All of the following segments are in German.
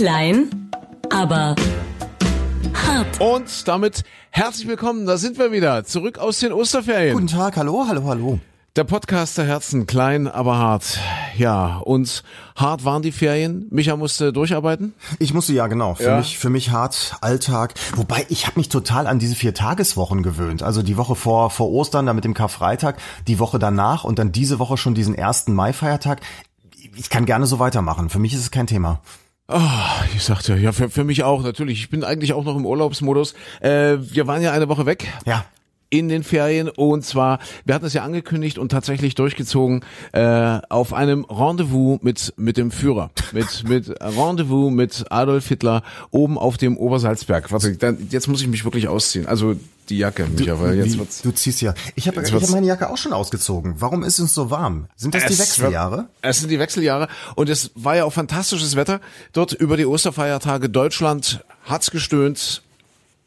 Klein, aber hart. Und damit herzlich willkommen, da sind wir wieder, zurück aus den Osterferien. Guten Tag, hallo, hallo, hallo. Der Podcast der Herzen, klein, aber hart. Ja, und hart waren die Ferien. Micha musste durcharbeiten. Ich musste ja genau. Für Ja. mich, für mich hart Alltag. Wobei ich habe mich total an diese vier Tageswochen gewöhnt. Also die Woche vor vor Ostern, dann mit dem Karfreitag, die Woche danach und dann diese Woche schon diesen ersten Mai-Feiertag. Ich kann gerne so weitermachen. Für mich ist es kein Thema. Ah, ich sagte, ja, für, für mich auch, natürlich. Ich bin eigentlich auch noch im Urlaubsmodus. Äh, wir waren ja eine Woche weg. Ja. in den Ferien und zwar, wir hatten es ja angekündigt und tatsächlich durchgezogen äh, auf einem Rendezvous mit mit dem Führer, mit mit Rendezvous mit Adolf Hitler oben auf dem Obersalzberg. Warte, dann, jetzt muss ich mich wirklich ausziehen. Also die Jacke, Micha, weil jetzt wird's. du ziehst ja. Ich habe hab meine Jacke auch schon ausgezogen. Warum ist es so warm? Sind das die Es Wechseljahre? Wird, es sind die Wechseljahre und es war ja auch fantastisches Wetter dort über die Osterfeiertage. Deutschland hat's gestöhnt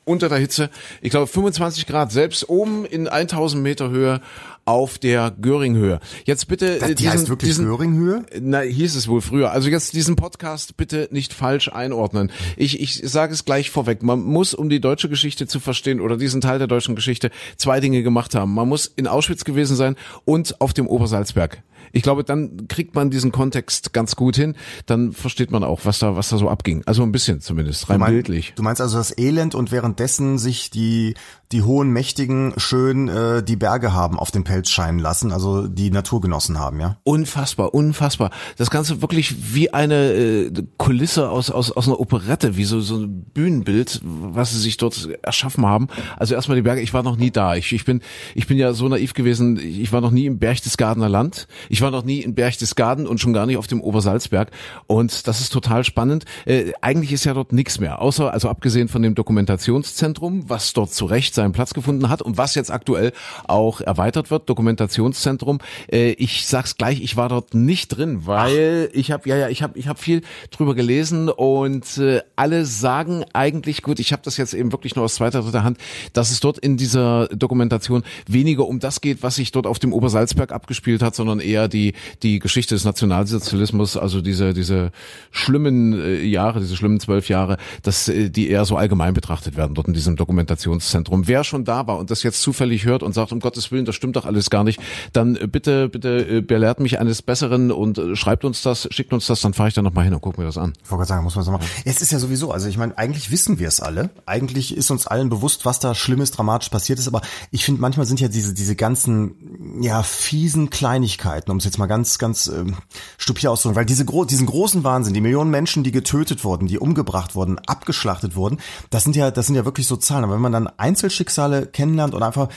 unter der Hitze. Ich glaube 25 Grad, selbst oben in 1000 Meter Höhe auf der Göringhöhe. Jetzt bitte Das, die heißt wirklich Göringhöhe? na, hieß es wohl früher. Also jetzt diesen Podcast bitte nicht falsch einordnen. Ich, ich sage es gleich vorweg. Man muss, um die deutsche Geschichte zu verstehen oder diesen Teil der deutschen Geschichte, zwei Dinge gemacht haben. Man muss in Auschwitz gewesen sein und auf dem Obersalzberg. Ich glaube, dann kriegt man diesen Kontext ganz gut hin. Dann versteht man auch, was da, was da so abging. Also ein bisschen zumindest, rein Du mein- bildlich. Du meinst also das Elend und währenddessen sich die die hohen Mächtigen schön äh, die Berge haben auf den Pelz scheinen lassen, also die Natur genossen haben, ja? Unfassbar, unfassbar. Das Ganze wirklich wie eine äh, Kulisse aus, aus, aus einer Operette, wie so, so ein Bühnenbild, was sie sich dort erschaffen haben. Also erstmal die Berge, ich war noch nie da. Ich, ich, bin, ich bin ja so naiv gewesen, ich war noch nie im Berchtesgadener Land. Ich war noch nie in Berchtesgaden und schon gar nicht auf dem Obersalzberg. Und das ist total spannend. Äh, eigentlich ist ja dort nichts mehr, außer, also abgesehen von dem Dokumentationszentrum, was dort zu Recht seinen Platz gefunden hat und was jetzt aktuell auch erweitert wird, Dokumentationszentrum. Äh, ich sag's gleich, ich war dort nicht drin, weil ich habe ja ja, ich habe ich habe viel drüber gelesen und äh, alle sagen eigentlich gut, ich habe das jetzt eben wirklich nur aus zweiter dritter Hand, dass es dort in dieser Dokumentation weniger um das geht, was sich dort auf dem Obersalzberg abgespielt hat, sondern eher die die Geschichte des Nationalsozialismus, also diese diese schlimmen äh, Jahre, diese schlimmen zwölf Jahre, dass äh, die eher so allgemein betrachtet werden dort in diesem Dokumentationszentrum. Wer schon da war und das jetzt zufällig hört und sagt, um Gottes Willen, das stimmt doch alles gar nicht, dann äh, bitte, bitte äh, belehrt mich eines Besseren und äh, schreibt uns das, schickt uns das, dann fahre ich da nochmal hin und guck mir das an. Ich wollte sagen, muss man so machen. Es ist ja sowieso, also ich meine, eigentlich wissen wir es alle. Eigentlich ist uns allen bewusst, was da Schlimmes, dramatisch passiert ist. Aber ich finde, manchmal sind ja diese diese ganzen ja fiesen Kleinigkeiten, um es jetzt mal ganz ganz ähm, stupide auszudrücken, weil diese gro diesen großen Wahnsinn, die Millionen Menschen, die getötet wurden, die umgebracht wurden, abgeschlachtet wurden, das sind ja das sind ja wirklich so Zahlen. Aber wenn man dann Einzelschicksale kennenlernt und einfach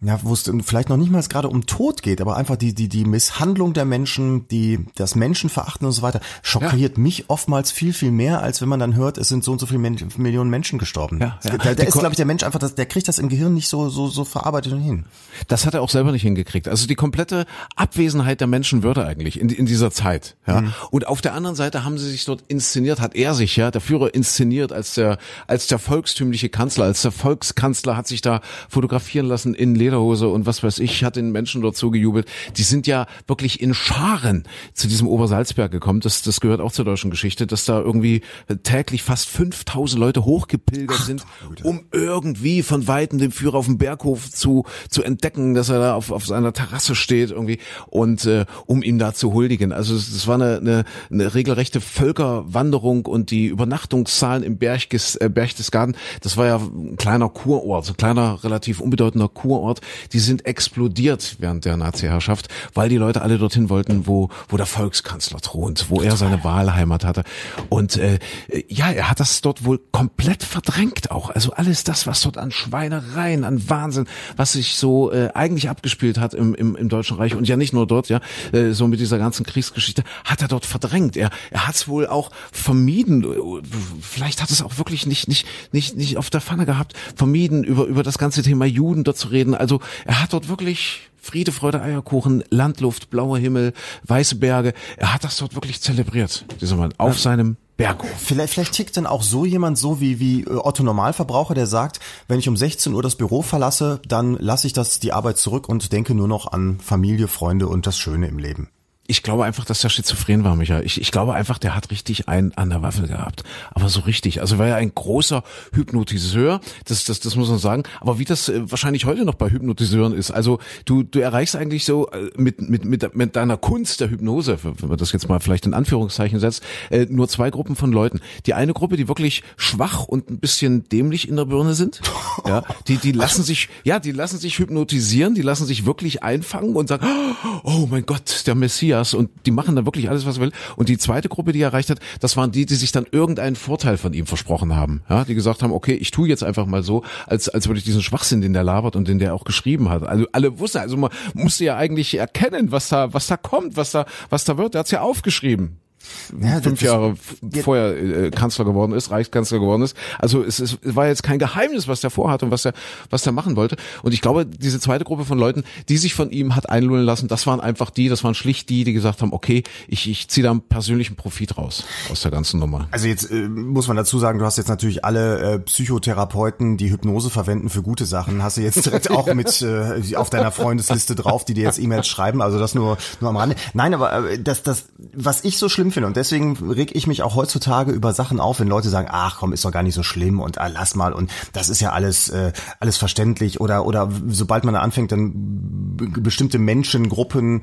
ja, wo es vielleicht noch nicht mal gerade um Tod geht, aber einfach die, die, die Misshandlung der Menschen, die, das Menschenverachten und so weiter, schockiert mich oftmals viel, viel mehr, als wenn man dann hört, es sind so und so viele Men Millionen Menschen gestorben. Ja, ja. Da, da ist, glaube ich, der Mensch einfach, das, der kriegt das im Gehirn nicht so, so, so verarbeitet und hin. Das hat er auch selber nicht hingekriegt. Also die komplette Abwesenheit der Menschenwürde eigentlich in, in dieser Zeit. Ja. Und auf der anderen Seite haben sie sich dort inszeniert, hat er sich ja, der Führer inszeniert als der, als der volkstümliche Kanzler, als der Volkskanzler hat sich da fotografieren lassen in Lederhose und was weiß ich, hat den Menschen dort zugejubelt. Die sind ja wirklich in Scharen zu diesem Obersalzberg gekommen. Das, das gehört auch zur deutschen Geschichte, dass da irgendwie täglich fast 5000 Leute hochgepilgert sind, um irgendwie von Weitem den Führer auf dem Berghof zu, zu entdecken, dass er da auf, auf seiner Terrasse steht irgendwie und äh, um ihm da zu huldigen. Also es, war eine, eine, eine regelrechte Völkerwanderung und die Übernachtungszahlen im Berchtes, äh, Berchtesgaden, das war ja ein kleiner Kurort, so ein kleiner, relativ unbedeutender Kurort, die sind explodiert während der Nazi-Herrschaft, weil die Leute alle dorthin wollten, wo, wo der Volkskanzler thront, wo er seine Wahlheimat hatte. Und äh, ja, er hat das dort wohl komplett verdrängt auch. Also alles das, was dort an Schweinereien, an Wahnsinn, was sich so äh, eigentlich abgespielt hat im, im, im Deutschen Reich und ja nicht nur dort, ja, äh, so mit dieser ganzen Kriegsgeschichte, hat er dort verdrängt. Er, er hat es wohl auch vermieden. Vielleicht hat es auch wirklich nicht, nicht, nicht, nicht auf der Pfanne gehabt, vermieden, über, über das ganze Thema Juden dort zu reden. Also er hat dort wirklich Friede, Freude, Eierkuchen, Landluft, blauer Himmel, weiße Berge. Er hat das dort wirklich zelebriert, dieser Mann, auf seinem Berghof. Vielleicht, vielleicht tickt dann auch so jemand so wie, wie äh, Otto Normalverbraucher, der sagt, wenn ich um 16 Uhr das Büro verlasse, dann lasse ich das die Arbeit zurück und denke nur noch an Familie, Freunde und das Schöne im Leben. Ich glaube einfach, dass der schizophren war, Michael. Ich, ich glaube einfach, der hat richtig einen an der Waffe gehabt. Aber so richtig. Also war ja ein großer Hypnotiseur. Das, das, das muss man sagen. Aber wie das äh, wahrscheinlich heute noch bei Hypnotiseuren ist. Also du, du erreichst eigentlich so äh, mit, mit, mit, mit deiner Kunst der Hypnose, wenn man das jetzt mal vielleicht in Anführungszeichen setzt, äh, nur zwei Gruppen von Leuten. Die eine Gruppe, die wirklich schwach und ein bisschen dämlich in der Birne sind. Ja, die, die lassen sich, ja, die lassen sich hypnotisieren, die lassen sich wirklich einfangen und sagen, oh mein Gott, der Messias Messias und die machen dann wirklich alles, was will. Und die zweite Gruppe, die er erreicht hat, das waren die, die sich dann irgendeinen Vorteil von ihm versprochen haben. Ja, die gesagt haben, okay, ich tue jetzt einfach mal so, als, als würde ich diesen Schwachsinn, den der labert und den der auch geschrieben hat. Also alle wussten, also man musste ja eigentlich erkennen, was da, was da kommt, was da, was da wird. Er hat's ja aufgeschrieben ja, fünf Jahre vorher äh, Kanzler geworden ist, Reichskanzler geworden ist. Also es, es war jetzt kein Geheimnis, was der vorhat und was er was der machen wollte. Und ich glaube, diese zweite Gruppe von Leuten, die sich von ihm hat einlullen lassen, das waren einfach die, das waren schlicht die, die gesagt haben, okay, ich, ich ziehe da einen persönlichen Profit raus aus der ganzen Nummer. Also jetzt äh, muss man dazu sagen, du hast jetzt natürlich alle äh, Psychotherapeuten, die Hypnose verwenden für gute Sachen, hast du jetzt direkt auch mit äh, auf deiner Freundesliste drauf, die dir jetzt E-Mails schreiben. Also das nur nur am Rande. Nein, aber äh, das das was ich so schlimm finde und deswegen reg ich mich auch heutzutage über Sachen auf, wenn Leute sagen, ach komm, ist doch gar nicht so schlimm und ah, lass mal. Und das ist ja alles äh, alles verständlich. Oder oder sobald man da anfängt, dann bestimmte Menschengruppen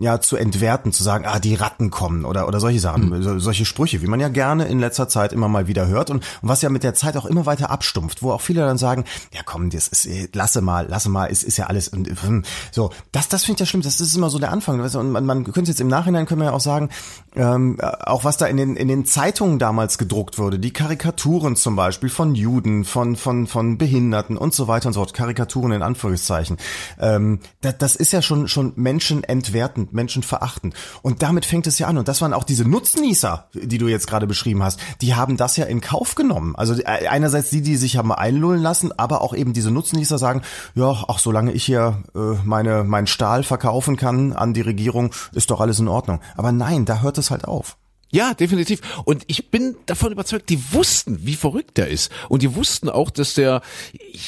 ja zu entwerten, zu sagen, ah, die Ratten kommen oder oder solche Sachen, mhm. solche Sprüche, wie man ja gerne in letzter Zeit immer mal wieder hört und, und, was ja mit der Zeit auch immer weiter abstumpft, wo auch viele dann sagen, ja komm, das ist lasse mal, lasse mal, ist ist ja alles und hm, so, das das finde ich ja schlimm, das ist immer so der Anfang, und man, man könnte jetzt im Nachhinein können wir ja auch sagen, ähm, auch was da in den in den Zeitungen damals gedruckt wurde, die Karikaturen zum Beispiel von Juden, von von von Behinderten und so weiter und so fort, Karikaturen in Anführungszeichen, ähm, das, das ist ja schon schon Menschen entwertend Menschen verachten. Und damit fängt es ja an. Und das waren auch diese Nutznießer, die du jetzt gerade beschrieben hast. Die haben das ja in Kauf genommen. Also äh, einerseits die, die sich haben einlullen lassen, aber auch eben diese Nutznießer sagen, ja, ach, solange ich hier äh, meine, mein Stahl verkaufen kann an die Regierung, ist doch alles in Ordnung. Aber nein, da hört es halt auf. Ja, definitiv. Und ich bin davon überzeugt, die wussten, wie verrückt der ist. Und die wussten auch, dass der,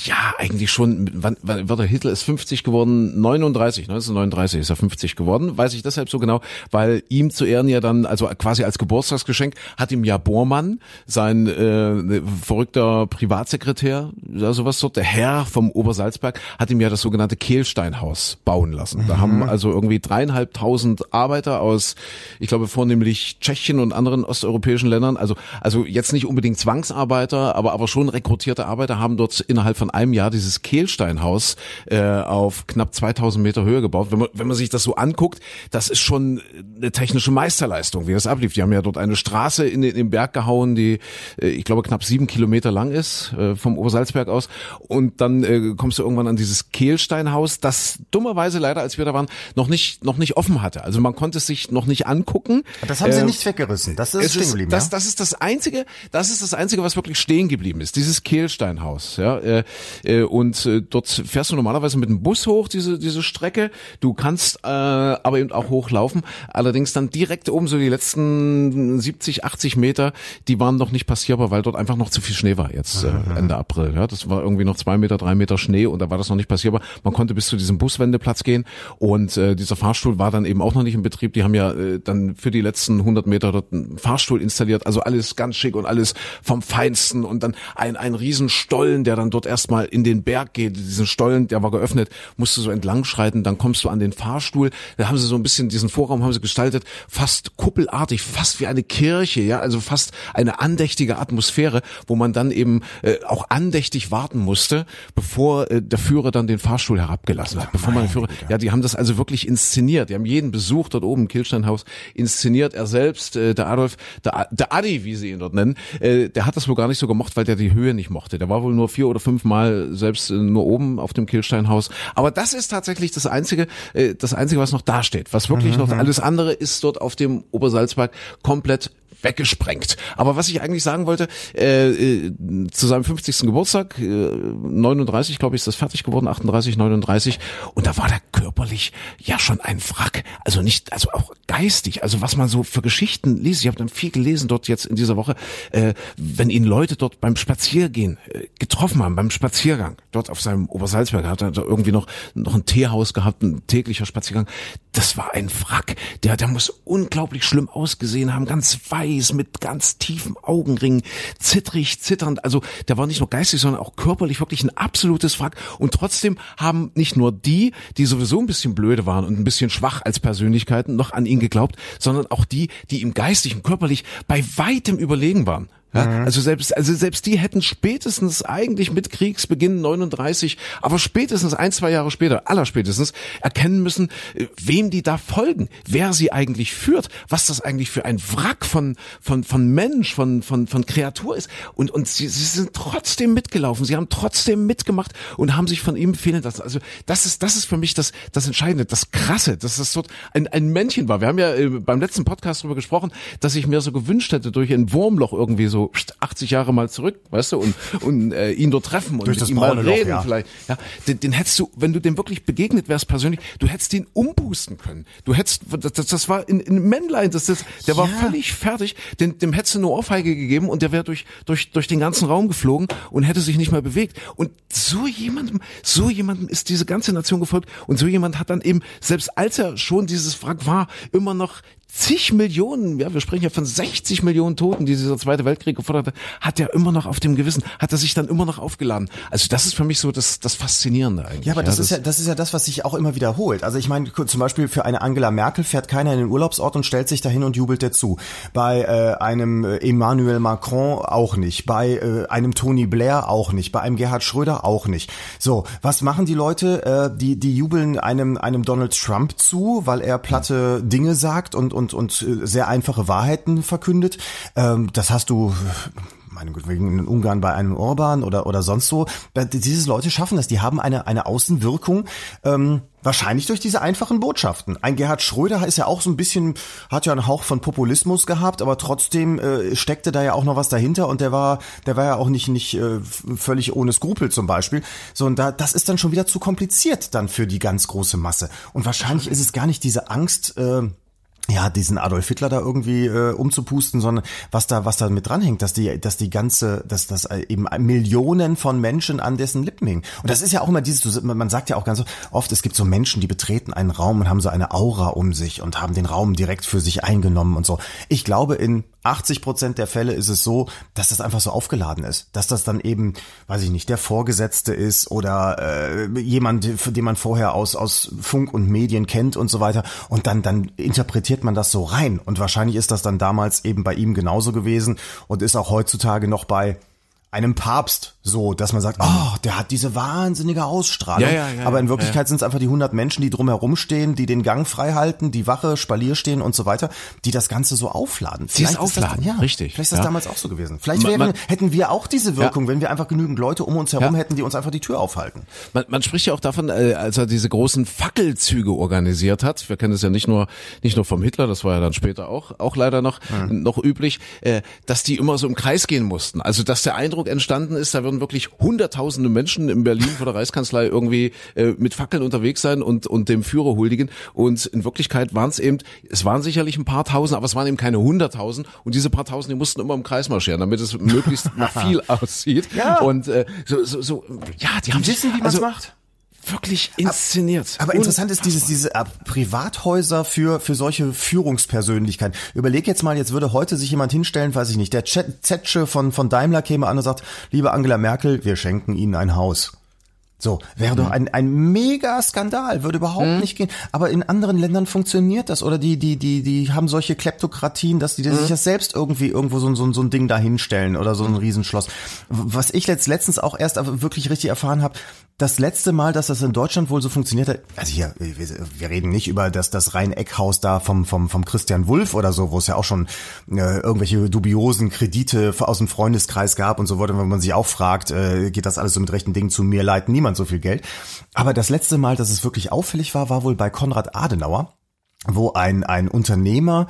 ja, eigentlich schon, wann, wann wird der Hitler ist 50 geworden, 39, 1939 ist er 50 geworden. Weiß ich deshalb so genau, weil ihm zu Ehren ja dann, also quasi als Geburtstagsgeschenk, hat ihm ja Bormann, sein äh, verrückter Privatsekretär, ja, sowas dort, der Herr vom Obersalzberg, hat ihm ja das sogenannte Kehlsteinhaus bauen lassen. Da mhm. haben also irgendwie dreieinhalbtausend Arbeiter aus, ich glaube vornehmlich Tschechien, Tschechien und anderen osteuropäischen Ländern, also, also jetzt nicht unbedingt Zwangsarbeiter, aber, aber schon rekrutierte Arbeiter haben dort innerhalb von einem Jahr dieses Kehlsteinhaus äh, auf knapp 2000 Meter Höhe gebaut. Wenn man, wenn man sich das so anguckt, das ist schon eine technische Meisterleistung, wie das ablief. Die haben ja dort eine Straße in den, in den Berg gehauen, die, äh, ich glaube, knapp sieben Kilometer lang ist, äh, vom Obersalzberg aus. Und dann äh, kommst du irgendwann an dieses Kehlsteinhaus, das dummerweise leider, als wir da waren, noch nicht, noch nicht offen hatte. Also man konnte es sich noch nicht angucken. Das haben sie äh, nicht weggebracht weggerissen. Das ist stehen geblieben. Das, ja? das ist das einzige, das ist das einzige, was wirklich stehen geblieben ist. Dieses Kehlsteinhaus. Ja, äh, äh, und äh, dort fährst du normalerweise mit dem Bus hoch diese diese Strecke. Du kannst äh, aber eben auch hochlaufen. Allerdings dann direkt oben so die letzten 70, 80 Meter, die waren noch nicht passierbar, weil dort einfach noch zu viel Schnee war jetzt äh, Ende April. Ja, das war irgendwie noch zwei Meter, drei Meter Schnee und da war das noch nicht passierbar. Man konnte bis zu diesem Buswendeplatz gehen und äh, dieser Fahrstuhl war dann eben auch noch nicht in Betrieb. Die haben ja äh, dann für die letzten 100 Meter dort einen Fahrstuhl installiert, also alles ganz schick und alles vom Feinsten und dann ein, ein Riesenstollen, der dann dort erstmal in den Berg geht. Diesen Stollen, der war geöffnet, musst du so entlang schreiten, dann kommst du an den Fahrstuhl. Da haben sie so ein bisschen diesen Vorraum haben sie gestaltet, fast kuppelartig, fast wie eine Kirche, ja, also fast eine andächtige Atmosphäre, wo man dann eben äh, auch andächtig warten musste, bevor äh, der Führer dann den Fahrstuhl herabgelassen hat. Bevor man den Führer, ja, die haben das also wirklich inszeniert. Die haben jeden Besuch dort oben im Killsteinhaus inszeniert. Er selbst, äh, der Adolf, der, der Adi, wie sie ihn dort nennen, äh, der hat das wohl gar nicht so gemocht, weil der die Höhe nicht mochte. Der war wohl nur vier oder fünf Mal selbst äh, nur oben auf dem Killsteinhaus. Aber das ist tatsächlich das einzige, äh, das einzige, was noch dasteht. Was wirklich mhm. noch alles andere ist dort auf dem Obersalzberg komplett weggesprengt. Aber was ich eigentlich sagen wollte, äh, äh, zu seinem 50. Geburtstag, äh, 39, glaube ich, ist das fertig geworden, 38, 39, und da war der körperlich ja schon ein Wrack. Also nicht, also auch geistig, also was man so für Geschichten liest. Ich habe dann viel gelesen dort jetzt in dieser Woche, äh, wenn ihn Leute dort beim Spaziergehen äh, getroffen haben, beim Spaziergang, dort auf seinem Obersalzberg, hat er irgendwie noch, noch ein Teehaus gehabt, ein täglicher Spaziergang. Das war ein Wrack. Der, der muss unglaublich schlimm ausgesehen haben, ganz weiß, mit ganz tiefen Augenringen, zittrig, zitternd. Also der war nicht nur geistig, sondern auch körperlich wirklich ein absolutes Wrack. Und trotzdem haben nicht nur die, die sowieso ein bisschen blöde waren und ein bisschen schwach als Persönlichkeiten, noch an ihn geglaubt, sondern auch die, die ihm geistig und körperlich bei weitem überlegen waren. Ja, mhm. Also selbst, also selbst die hätten spätestens eigentlich mit Kriegsbeginn 39, aber spätestens ein, zwei Jahre später, allerspätestens, erkennen müssen, äh, wem die da folgen, wer sie eigentlich führt, was das eigentlich für ein Wrack von, von, von Mensch, von, von, von Kreatur ist. Und, und sie, sie sind trotzdem mitgelaufen, sie haben trotzdem mitgemacht und haben sich von ihm fehlen lassen. Also das ist, das ist für mich das, das Entscheidende, das Krasse, dass das so ein, ein Männchen war. Wir haben ja äh, beim letzten Podcast darüber gesprochen, dass ich mir so gewünscht hätte, durch ein Wurmloch irgendwie so 80 Jahre mal zurück, weißt du, und, und äh, ihn dort treffen und Durch mit ihm mal reden Loch, ja. vielleicht. Ja, den, den hättest du, wenn du dem wirklich begegnet wärst persönlich, du hättest den umpusten können. Du hättest, das, das war in, in Männlein, das, das, der war Ja. völlig fertig, den, dem hättest du eine Ohrfeige gegeben und der wäre durch, durch, durch den ganzen Raum geflogen und hätte sich nicht mehr bewegt. Und so jemandem, so jemandem ist diese ganze Nation gefolgt und so jemand hat dann eben, selbst als er schon dieses Wrack war, immer noch zig Millionen, ja, wir sprechen ja von 60 Millionen Toten, die dieser Zweite Weltkrieg gefordert hat, hat er immer noch auf dem Gewissen, hat er sich dann immer noch aufgeladen. Also das ist für mich so das, das Faszinierende eigentlich. Ja, aber das, ist ja, das ist ja das, was sich auch immer wiederholt. Also ich meine, zum Beispiel für eine Angela Merkel fährt keiner in den Urlaubsort und stellt sich dahin und jubelt der zu. Bei äh, einem äh, Emmanuel Macron auch nicht. Bei äh, einem Tony Blair auch nicht. Bei einem Gerhard Schröder auch nicht. So, was machen die Leute? Äh, die, die jubeln einem, einem Donald Trump zu, weil er platte Dinge sagt und, und, und äh, sehr einfache Wahrheiten verkündet. Ähm, das hast du meine Güte, wegen in Ungarn bei einem Orban oder oder sonst so. Da- Diese Leute schaffen das. Die haben eine eine Außenwirkung. Ähm, Wahrscheinlich durch diese einfachen Botschaften. Ein Gerhard Schröder ist ja auch so ein bisschen, hat ja einen Hauch von Populismus gehabt, aber trotzdem äh, steckte da ja auch noch was dahinter und der war, der war ja auch nicht nicht äh, völlig ohne Skrupel zum Beispiel. So und da, das ist dann schon wieder zu kompliziert dann für die ganz große Masse. Und wahrscheinlich ist es gar nicht diese Angst. Äh, ja, diesen Adolf Hitler da irgendwie äh, umzupusten, sondern was da, was da mit dranhängt, dass die, dass die ganze, dass das äh, eben Millionen von Menschen an dessen Lippen hängen. Und das ist ja auch immer dieses, man sagt ja auch ganz oft, es gibt so Menschen, die betreten einen Raum und haben so eine Aura um sich und haben den Raum direkt für sich eingenommen und so. Ich glaube, in 80 Prozent der Fälle ist es so, dass das einfach so aufgeladen ist, dass das dann eben, weiß ich nicht, der Vorgesetzte ist oder äh, jemand, den man vorher aus aus Funk und Medien kennt und so weiter und dann dann interpretiert man das so rein. Und wahrscheinlich ist das dann damals eben bei ihm genauso gewesen und ist auch heutzutage noch bei einem Papst so, dass man sagt, oh, der hat diese wahnsinnige Ausstrahlung. Ja, ja, ja, Aber in Wirklichkeit sind es einfach die 100 Menschen, die drumherum stehen, die den Gang frei halten, die Wache, Spalier stehen und so weiter, die das Ganze so aufladen. Vielleicht ist das- aufladen, ja, richtig, Vielleicht ist das damals auch so gewesen. Vielleicht Man- wären, man- hätten wir auch diese Wirkung, wenn wir einfach genügend Leute um uns herum hätten, die uns einfach die Tür aufhalten. Man, man spricht ja auch davon, äh, als er diese großen Fackelzüge organisiert hat. Wir kennen es ja nicht nur nicht nur vom Hitler, das war ja dann später auch auch leider noch noch üblich, äh, dass die immer so im Kreis gehen mussten. Also dass der Eindruck entstanden ist, da würden wirklich hunderttausende Menschen in Berlin vor der Reichskanzlei irgendwie äh, mit Fackeln unterwegs sein und und dem Führer huldigen. Und in Wirklichkeit waren es eben, es waren sicherlich ein paar Tausend, aber es waren eben keine hunderttausend. Und diese paar Tausend, die mussten immer im Kreis marschieren, damit es möglichst nach viel aussieht. Ja. Und äh, so, so, so, ja, die haben Die wissen, wie man es also, macht. Wirklich inszeniert. Aber interessant ist dieses diese äh, Privathäuser für für solche Führungspersönlichkeiten. Überleg jetzt mal, jetzt würde heute sich jemand hinstellen, weiß ich nicht, der Zetsche von von Daimler käme an und sagt, liebe Angela Merkel, wir schenken Ihnen ein Haus. So, wäre doch ein, ein mega Skandal, würde überhaupt nicht gehen. Aber in anderen Ländern funktioniert das. Oder die, die, die, die haben solche Kleptokratien, dass die sich das selbst irgendwie irgendwo so, so, so ein Ding dahinstellen oder so ein Riesenschloss. Was ich letzt, letztens auch erst wirklich richtig erfahren habe, das letzte Mal, dass das in Deutschland wohl so funktioniert hat, also hier, wir, wir reden nicht über das, das Rhein-Eck-Haus da vom, vom, vom Christian Wulff oder so, wo es ja auch schon äh, irgendwelche dubiosen Kredite aus dem Freundeskreis gab und so weiter, wenn man sich auch fragt, äh, geht das alles so mit rechten Dingen zu mir, leiht niemand so viel Geld. Aber das letzte Mal, dass es wirklich auffällig war, war wohl bei Konrad Adenauer, wo ein, ein Unternehmer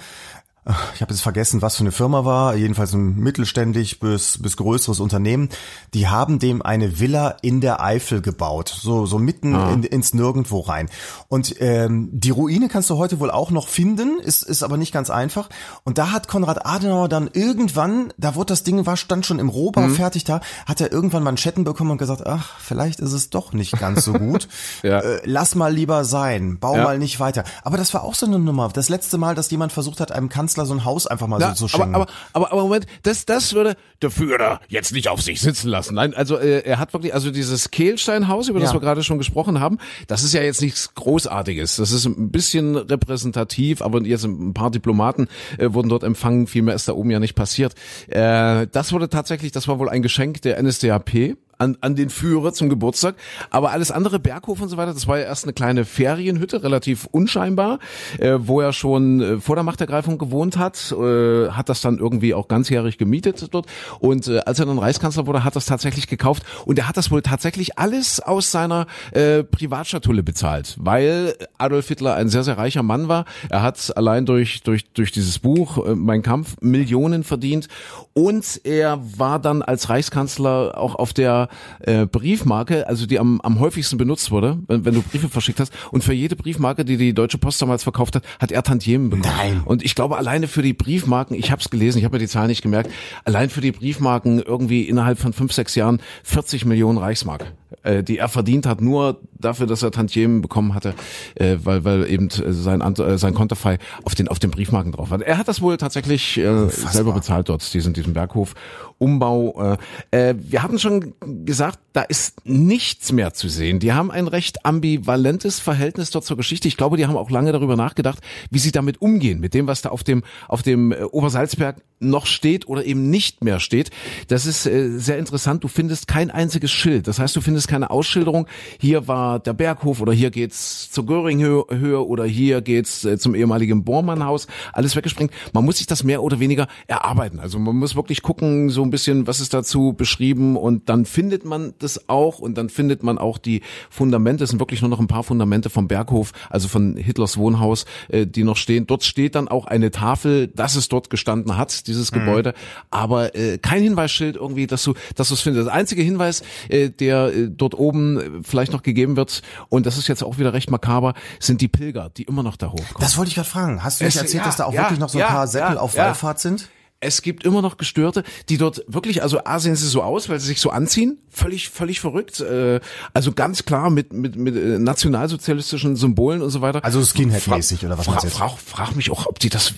ich habe jetzt vergessen, was für eine Firma war, jedenfalls ein mittelständisch bis, bis größeres Unternehmen, die haben dem eine Villa in der Eifel gebaut, so, so mitten ah. in, ins Nirgendwo rein. Und ähm, die Ruine kannst du heute wohl auch noch finden, ist, ist aber nicht ganz einfach. Und da hat Konrad Adenauer dann irgendwann, da wurde das Ding, war stand schon im Rohbau mhm. fertig da, hat er irgendwann Manschetten bekommen und gesagt, ach, vielleicht ist es doch nicht ganz so gut. ja. äh, lass mal lieber sein, bau ja. mal nicht weiter. Aber das war auch so eine Nummer. Das letzte Mal, dass jemand versucht hat, einem Kanzler Kanzler so ein Haus einfach mal Na, so zu schenken. Aber, aber, aber, Moment, das, das würde der Führer jetzt nicht auf sich sitzen lassen. Nein, also äh, er hat wirklich, also dieses Kehlsteinhaus, über das ja. wir gerade schon gesprochen haben, das ist ja jetzt nichts Großartiges. Das ist ein bisschen repräsentativ, aber jetzt ein paar Diplomaten äh, wurden dort empfangen, viel mehr ist da oben ja nicht passiert. Äh, das wurde tatsächlich, das war wohl ein Geschenk der NSDAP an, an den Führer zum Geburtstag. Aber alles andere, Berghof und so weiter, das war ja erst eine kleine Ferienhütte, relativ unscheinbar, äh, wo er schon äh, vor der Machtergreifung gewohnt hat, äh, hat das dann irgendwie auch ganzjährig gemietet dort. Und äh, als er dann Reichskanzler wurde, hat das tatsächlich gekauft. Und er hat das wohl tatsächlich alles aus seiner äh, Privatschatulle bezahlt, weil Adolf Hitler ein sehr, sehr reicher Mann war. Er hat allein durch, durch, durch dieses Buch, äh, Mein Kampf, Millionen verdient. Und er war dann als Reichskanzler auch auf der äh, Briefmarke, also die am, am häufigsten benutzt wurde, wenn, wenn du Briefe verschickt hast. Und für jede Briefmarke, die die Deutsche Post damals verkauft hat, hat er Tantiemen bekommen. Nein. Und ich glaube, alleine für die Briefmarken, ich habe es gelesen, ich habe mir die Zahl nicht gemerkt, allein für die Briefmarken irgendwie innerhalb von fünf, sechs Jahren 40 Millionen Reichsmark, äh, die er verdient hat, nur dafür, dass er Tantiemen bekommen hatte, äh, weil, weil eben sein, äh, sein Konterfei auf den, auf den Briefmarken drauf war. Er hat das wohl tatsächlich äh, selber bezahlt dort, diesen, diesen Berghof. Umbau. Äh, äh, wir hatten schon gesagt, da ist nichts mehr zu sehen. Die haben ein recht ambivalentes Verhältnis dort zur Geschichte. Ich glaube, die haben auch lange darüber nachgedacht, wie sie damit umgehen, mit dem, was da auf dem, auf dem äh, Obersalzberg noch steht oder eben nicht mehr steht. Das ist äh, sehr interessant. Du findest kein einziges Schild. Das heißt, du findest keine Ausschilderung. Hier war der Berghof oder hier geht's zur Göringhöhe oder hier geht's äh, zum ehemaligen Bormannhaus. Alles weggesprengt. Man muss sich das mehr oder weniger erarbeiten. Also man muss wirklich gucken, so ein bisschen, was ist dazu beschrieben und dann findet man das auch und dann findet man auch die Fundamente. Es sind wirklich nur noch ein paar Fundamente vom Berghof, also von Hitlers Wohnhaus, äh, die noch stehen. Dort steht dann auch eine Tafel, dass es dort gestanden hat dieses mhm. Gebäude, aber äh, kein Hinweisschild irgendwie, dass du, dass du es findest. Der einzige Hinweis, äh, der äh, dort oben äh, vielleicht noch gegeben wird, und das ist jetzt auch wieder recht makaber, sind die Pilger, die immer noch da hochkommen. Das wollte ich gerade fragen. Hast du nicht erzählt, ja, dass da auch ja, wirklich noch so ein ja, paar Sättel auf Wallfahrt sind? Es gibt immer noch Gestörte, die dort wirklich, also A sehen sie so aus, weil sie sich so anziehen, völlig, völlig verrückt, äh, also ganz klar mit, mit, mit äh, nationalsozialistischen Symbolen und so weiter. Also Skinhead-mäßig oder was fra fra frag, frag mich auch, ob die das,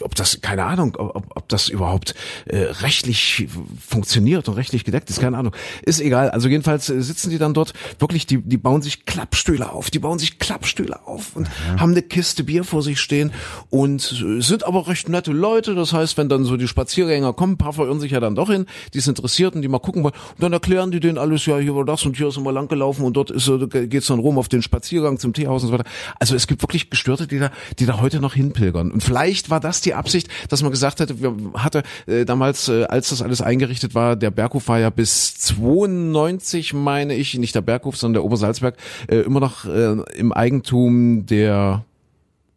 ob das, keine Ahnung, ob, ob das überhaupt äh, rechtlich funktioniert und rechtlich gedeckt ist, keine Ahnung. Ist egal, also jedenfalls äh, sitzen die dann dort, wirklich, die, die bauen sich Klappstühle auf, die bauen sich Klappstühle auf und mhm. haben eine Kiste Bier vor sich stehen und äh, sind aber recht nette Leute, das heißt, wenn dann so die Spaziergänger kommen, ein paar verirren sich ja dann doch hin, die es interessiert und die mal gucken wollen. Und dann erklären die denen alles, ja, hier war das und hier ist immer lang gelaufen und dort ist geht's dann rum auf den Spaziergang zum Teehaus und so weiter. Also es gibt wirklich Gestörte, die da, die da heute noch hinpilgern. Und vielleicht war das die Absicht, dass man gesagt hätte, wir hatte äh, damals, äh, als das alles eingerichtet war, der Berghof war ja bis 92, meine ich, nicht der Berghof, sondern der Obersalzberg, äh, immer noch äh, im Eigentum der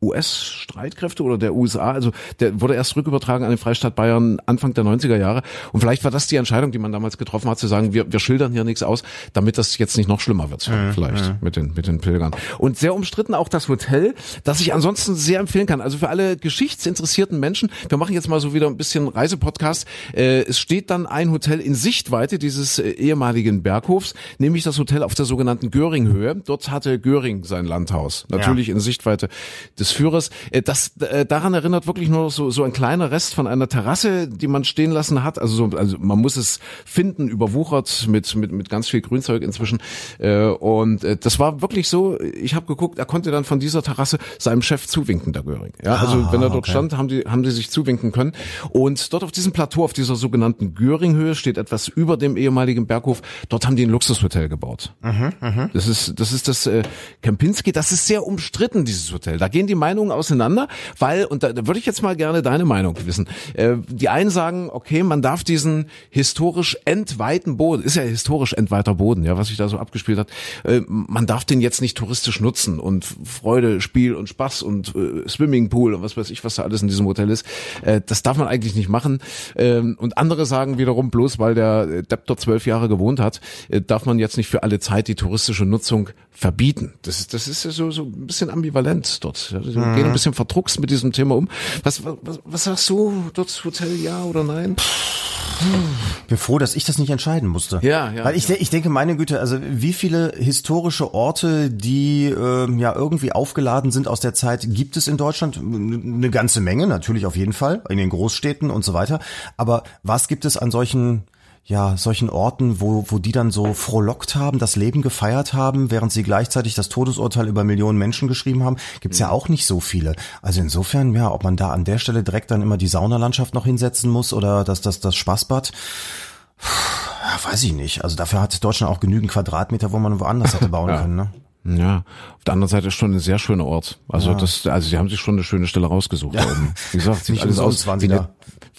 US-Streitkräfte oder der USA, also der wurde erst rückübertragen an den Freistaat Bayern Anfang der 90er Jahre. Und vielleicht war das die Entscheidung, die man damals getroffen hat, zu sagen, wir, wir schildern hier nichts aus, damit das jetzt nicht noch schlimmer wird, mhm. vielleicht mhm. mit den, mit den Pilgern. Und sehr umstritten auch das Hotel, das ich ansonsten sehr empfehlen kann. Also für alle geschichtsinteressierten Menschen, wir machen jetzt mal so wieder ein bisschen Reisepodcast. Äh, es steht dann ein Hotel in Sichtweite dieses äh, ehemaligen Berghofs, nämlich das Hotel auf der sogenannten Göringhöhe. Dort hatte Göring sein Landhaus. Natürlich ja. in Sichtweite des des Führers. Äh, das äh, daran erinnert wirklich nur so so ein kleiner Rest von einer Terrasse, die man stehen lassen hat. Also so, also man muss es finden, überwuchert mit mit mit ganz viel Grünzeug inzwischen. Äh, und das war wirklich so. Ich habe geguckt, er konnte dann von dieser Terrasse seinem Chef zuwinken, der Göring. Ja, also ah, wenn er dort okay. stand, haben die haben die sich zuwinken können. Und dort auf diesem Plateau, auf dieser sogenannten Göringhöhe, steht etwas über dem ehemaligen Berghof. Dort haben die ein Luxushotel gebaut. Mhm, mh. Das ist das ist das äh, Kempinski. Das ist sehr umstritten dieses Hotel. Da gehen die Meinungen auseinander, weil, und da, da würde ich jetzt mal gerne deine Meinung wissen. Äh, die einen sagen, okay, man darf diesen historisch entweiten Boden, ist ja historisch entweiter Boden, ja, was sich da so abgespielt hat, äh, man darf den jetzt nicht touristisch nutzen und Freude, Spiel und Spaß und äh, Swimmingpool und was weiß ich, was da alles in diesem Hotel ist, äh, das darf man eigentlich nicht machen. Ähm, und andere sagen wiederum, bloß weil der Depp dort zwölf Jahre gewohnt hat, äh, darf man jetzt nicht für alle Zeit die touristische Nutzung verbieten. Das ist, das ist ja so, so ein bisschen ambivalent dort. Ja, wir mhm. gehen ein bisschen verdruckst mit diesem Thema um. Was, was, was sagst du dort Hotel ja oder nein? Ich bin froh, dass ich das nicht entscheiden musste. Ja, ja. Weil ich, ja. ich denke, meine Güte, also wie viele historische Orte, die äh, ja irgendwie aufgeladen sind aus der Zeit, gibt es in Deutschland? Eine ganze Menge, natürlich auf jeden Fall, in den Großstädten und so weiter. Aber was gibt es an solchen ja, solchen Orten, wo, wo die dann so frohlockt haben, das Leben gefeiert haben, während sie gleichzeitig das Todesurteil über Millionen Menschen geschrieben haben, gibt's ja mhm. auch nicht so viele. Also insofern, ja, ob man da an der Stelle direkt dann immer die Saunalandschaft noch hinsetzen muss oder das, das, das Spaßbad, ja, weiß ich nicht. Also dafür hat Deutschland auch genügend Quadratmeter, wo man woanders hätte bauen können, ne? Ja, auf der anderen Seite ist schon ein sehr schöner Ort. Also ja. das, also sie haben sich schon eine schöne Stelle rausgesucht. Ja. Da oben. Wie gesagt, sieht alles aus wie eine,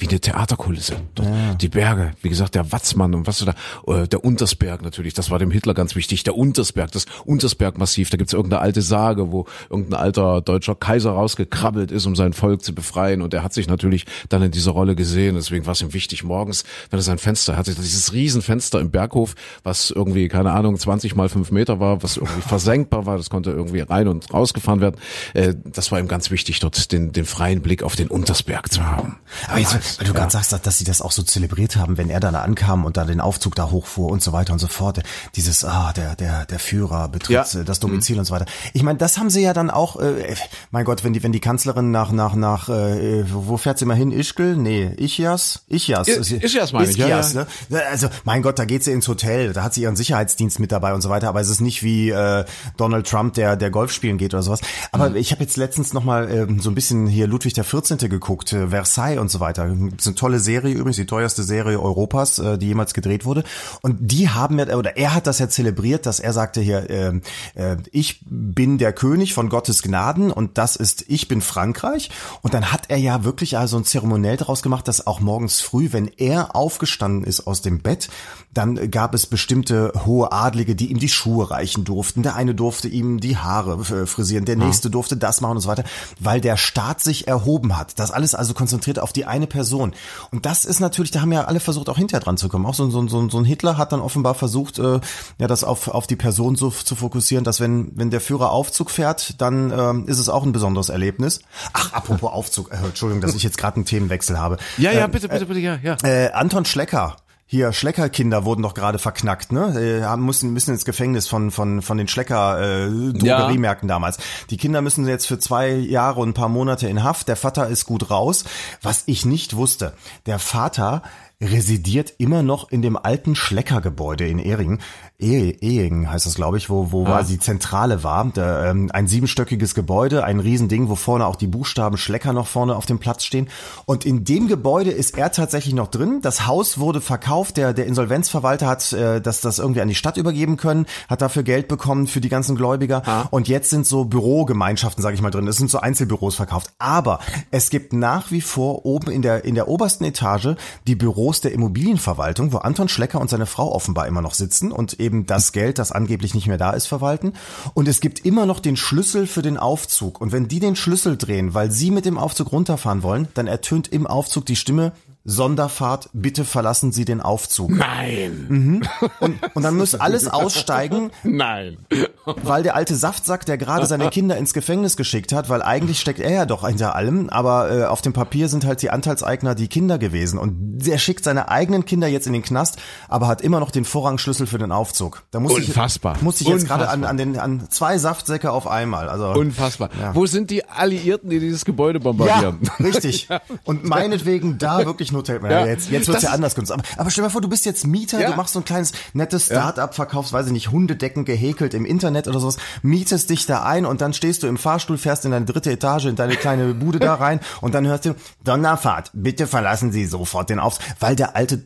wie eine Theaterkulisse. Ja. Die Berge, wie gesagt, der Watzmann und was du da, äh, der Untersberg natürlich, das war dem Hitler ganz wichtig. Der Untersberg, das Untersbergmassiv, da gibt's irgendeine alte Sage, wo irgendein alter deutscher Kaiser rausgekrabbelt ist, um sein Volk zu befreien. Und er hat sich natürlich dann in dieser Rolle gesehen. Deswegen war es ihm wichtig, morgens, wenn er sein Fenster hatte, dieses Riesenfenster im Berghof, was irgendwie, keine Ahnung, 20 mal 5 Meter war, was irgendwie versetzt senkbar war, das konnte irgendwie rein und rausgefahren werden. Äh, das war ihm ganz wichtig, dort den, den freien Blick auf den Untersberg zu haben. Aber jetzt, weil du ja. gerade sagst, dass sie das auch so zelebriert haben, wenn er dann ankam und da den Aufzug da hochfuhr und so weiter und so fort. Dieses, ah, der, der, der Führer betritt ja. Das Domizil mhm. und so weiter. Ich meine, das haben sie ja dann auch, äh, mein Gott, wenn die, wenn die Kanzlerin nach, nach, nach, äh, wo fährt sie mal hin? Ischgl? Nee, Ichias? Ichias. Ichias meine ich, ja, ja. Ne? Also, mein Gott, da geht sie ins Hotel, da hat sie ihren Sicherheitsdienst mit dabei und so weiter, aber es ist nicht wie äh, Donald Trump, der der Golf spielen geht oder sowas. Aber mhm. ich habe jetzt letztens noch mal äh, so ein bisschen hier Ludwig der 14. geguckt, äh, Versailles und so weiter. Ist eine tolle Serie übrigens, die teuerste Serie Europas, äh, die jemals gedreht wurde. Und die haben ja, oder er hat das ja zelebriert, dass er sagte hier, äh, äh, ich bin der König von Gottes Gnaden und das ist, ich bin Frankreich. Und dann hat er ja wirklich also ein Zeremoniell daraus gemacht, dass auch morgens früh, wenn er aufgestanden ist aus dem Bett, dann gab es bestimmte hohe Adlige, die ihm die Schuhe reichen durften. Der eine durfte ihm die Haare äh, frisieren, der nächste ja. durfte das machen und so weiter, weil der Staat sich erhoben hat. Das alles also konzentriert auf die eine Person. Und das ist natürlich, da haben ja alle versucht, auch hinterher dran zu kommen. Auch so, so, so, so ein Hitler hat dann offenbar versucht, äh, ja, das auf, auf die Person so zu fokussieren, dass wenn, wenn der Führer Aufzug fährt, dann ähm, ist es auch ein besonderes Erlebnis. Ach, apropos Aufzug, äh, Entschuldigung, dass ich jetzt gerade einen Themenwechsel habe. Ja, ja, ähm, bitte, bitte, bitte, ja, ja. Äh, Anton Schlecker hier Schleckerkinder wurden doch gerade verknackt, ne? Äh, müssen müssen ins Gefängnis von von von den Schlecker äh, Drogeriemärkten ja. damals. Die Kinder müssen jetzt für zwei Jahre und ein paar Monate in Haft. Der Vater ist gut raus. Was ich nicht wusste, der Vater residiert immer noch in dem alten Schleckergebäude in Ehringen. Ehingen heißt das, glaube ich, wo, wo ah. war die Zentrale war. Da, ähm, ein siebenstöckiges Gebäude, ein Riesending, wo vorne auch die Buchstaben Schlecker noch vorne auf dem Platz stehen. Und in dem Gebäude ist er tatsächlich noch drin. Das Haus wurde verkauft. Der, der Insolvenzverwalter hat äh, das, das irgendwie an die Stadt übergeben können, hat dafür Geld bekommen für die ganzen Gläubiger. Ah. Und jetzt sind so Bürogemeinschaften, sage ich mal, drin. Es sind so Einzelbüros verkauft. Aber es gibt nach wie vor oben in der, in der obersten Etage die Büros der Immobilienverwaltung, wo Anton Schlecker und seine Frau offenbar immer noch sitzen und eben eben das Geld, das angeblich nicht mehr da ist, verwalten. Und es gibt immer noch den Schlüssel für den Aufzug. Und wenn die den Schlüssel drehen, weil sie mit dem Aufzug runterfahren wollen, dann ertönt im Aufzug die Stimme, Sonderfahrt, bitte verlassen Sie den Aufzug. Nein. Mhm. Und, und dann muss alles aussteigen. Nein. Weil der alte Saftsack, der gerade seine Kinder ins Gefängnis geschickt hat, weil eigentlich steckt er ja doch hinter allem, aber äh, auf dem Papier sind halt die Anteilseigner die Kinder gewesen. Und der schickt seine eigenen Kinder jetzt in den Knast, aber hat immer noch den Vorrangschlüssel für den Aufzug. Da muss Unfassbar. Ich, muss ich jetzt gerade an, an, den, an zwei Saftsäcke auf einmal. Also, Unfassbar. Ja. Wo sind die Alliierten, die dieses Gebäude bombardieren? Ja, richtig. Und meinetwegen da wirklich wirklich ein Hotel. Ja, jetzt jetzt wird's ja anders genutzt. Aber, aber stell dir vor, du bist jetzt Mieter, ja. du machst so ein kleines nettes Start-up, verkaufst, weiß ich nicht, Hundedecken gehäkelt im Internet oder sowas, mietest dich da ein und dann stehst du im Fahrstuhl, fährst in deine dritte Etage, in deine kleine Bude da rein und dann hörst du, Donnerfahrt, bitte verlassen Sie sofort den Aufs, weil der alte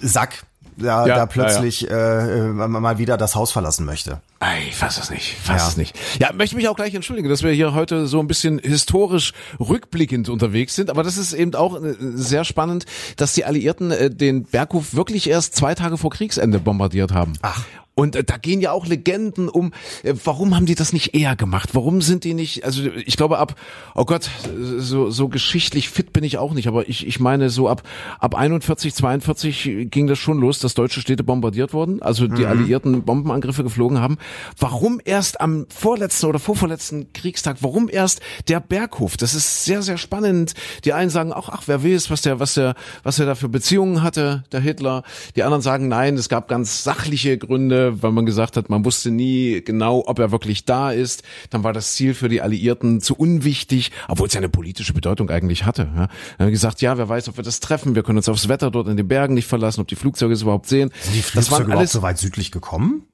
Sack da, Ja, da plötzlich ja, Äh, äh, mal wieder das Haus verlassen möchte. Ich fass es nicht, fass Ja. es nicht. Ja, möchte mich auch gleich entschuldigen, dass wir hier heute so ein bisschen historisch rückblickend unterwegs sind, aber das ist eben auch äh, sehr spannend, dass die Alliierten äh, den Berghof wirklich erst zwei Tage vor Kriegsende bombardiert haben. Ach. Und äh, da gehen ja auch Legenden um, äh, warum haben die das nicht eher gemacht? Warum sind die nicht, also ich glaube ab, oh Gott, so, so geschichtlich fit bin ich auch nicht, aber ich, ich meine so ab, ab 41, 42 ging das schon los, dass deutsche Städte bombardiert wurden, also die Alliierten Bombenangriffe geflogen haben. Warum erst am vorletzten oder vorvorletzten Kriegstag, warum erst der Berghof? Das ist sehr, sehr spannend. Die einen sagen auch, ach, wer weiß, was der, was der, was er da für Beziehungen hatte, der Hitler. Die anderen sagen, nein, es gab ganz sachliche Gründe, weil man gesagt hat, man wusste nie genau, ob er wirklich da ist. Dann war das Ziel für die Alliierten zu unwichtig, obwohl es ja eine politische Bedeutung eigentlich hatte. Ja. Dann haben gesagt, ja, wer weiß, ob wir das treffen. Wir können uns aufs Wetter dort in den Bergen nicht verlassen, ob die Flugzeuge es überhaupt sehen. Sind die das Flugzeuge waren überhaupt alles, so weit südlich gekommen?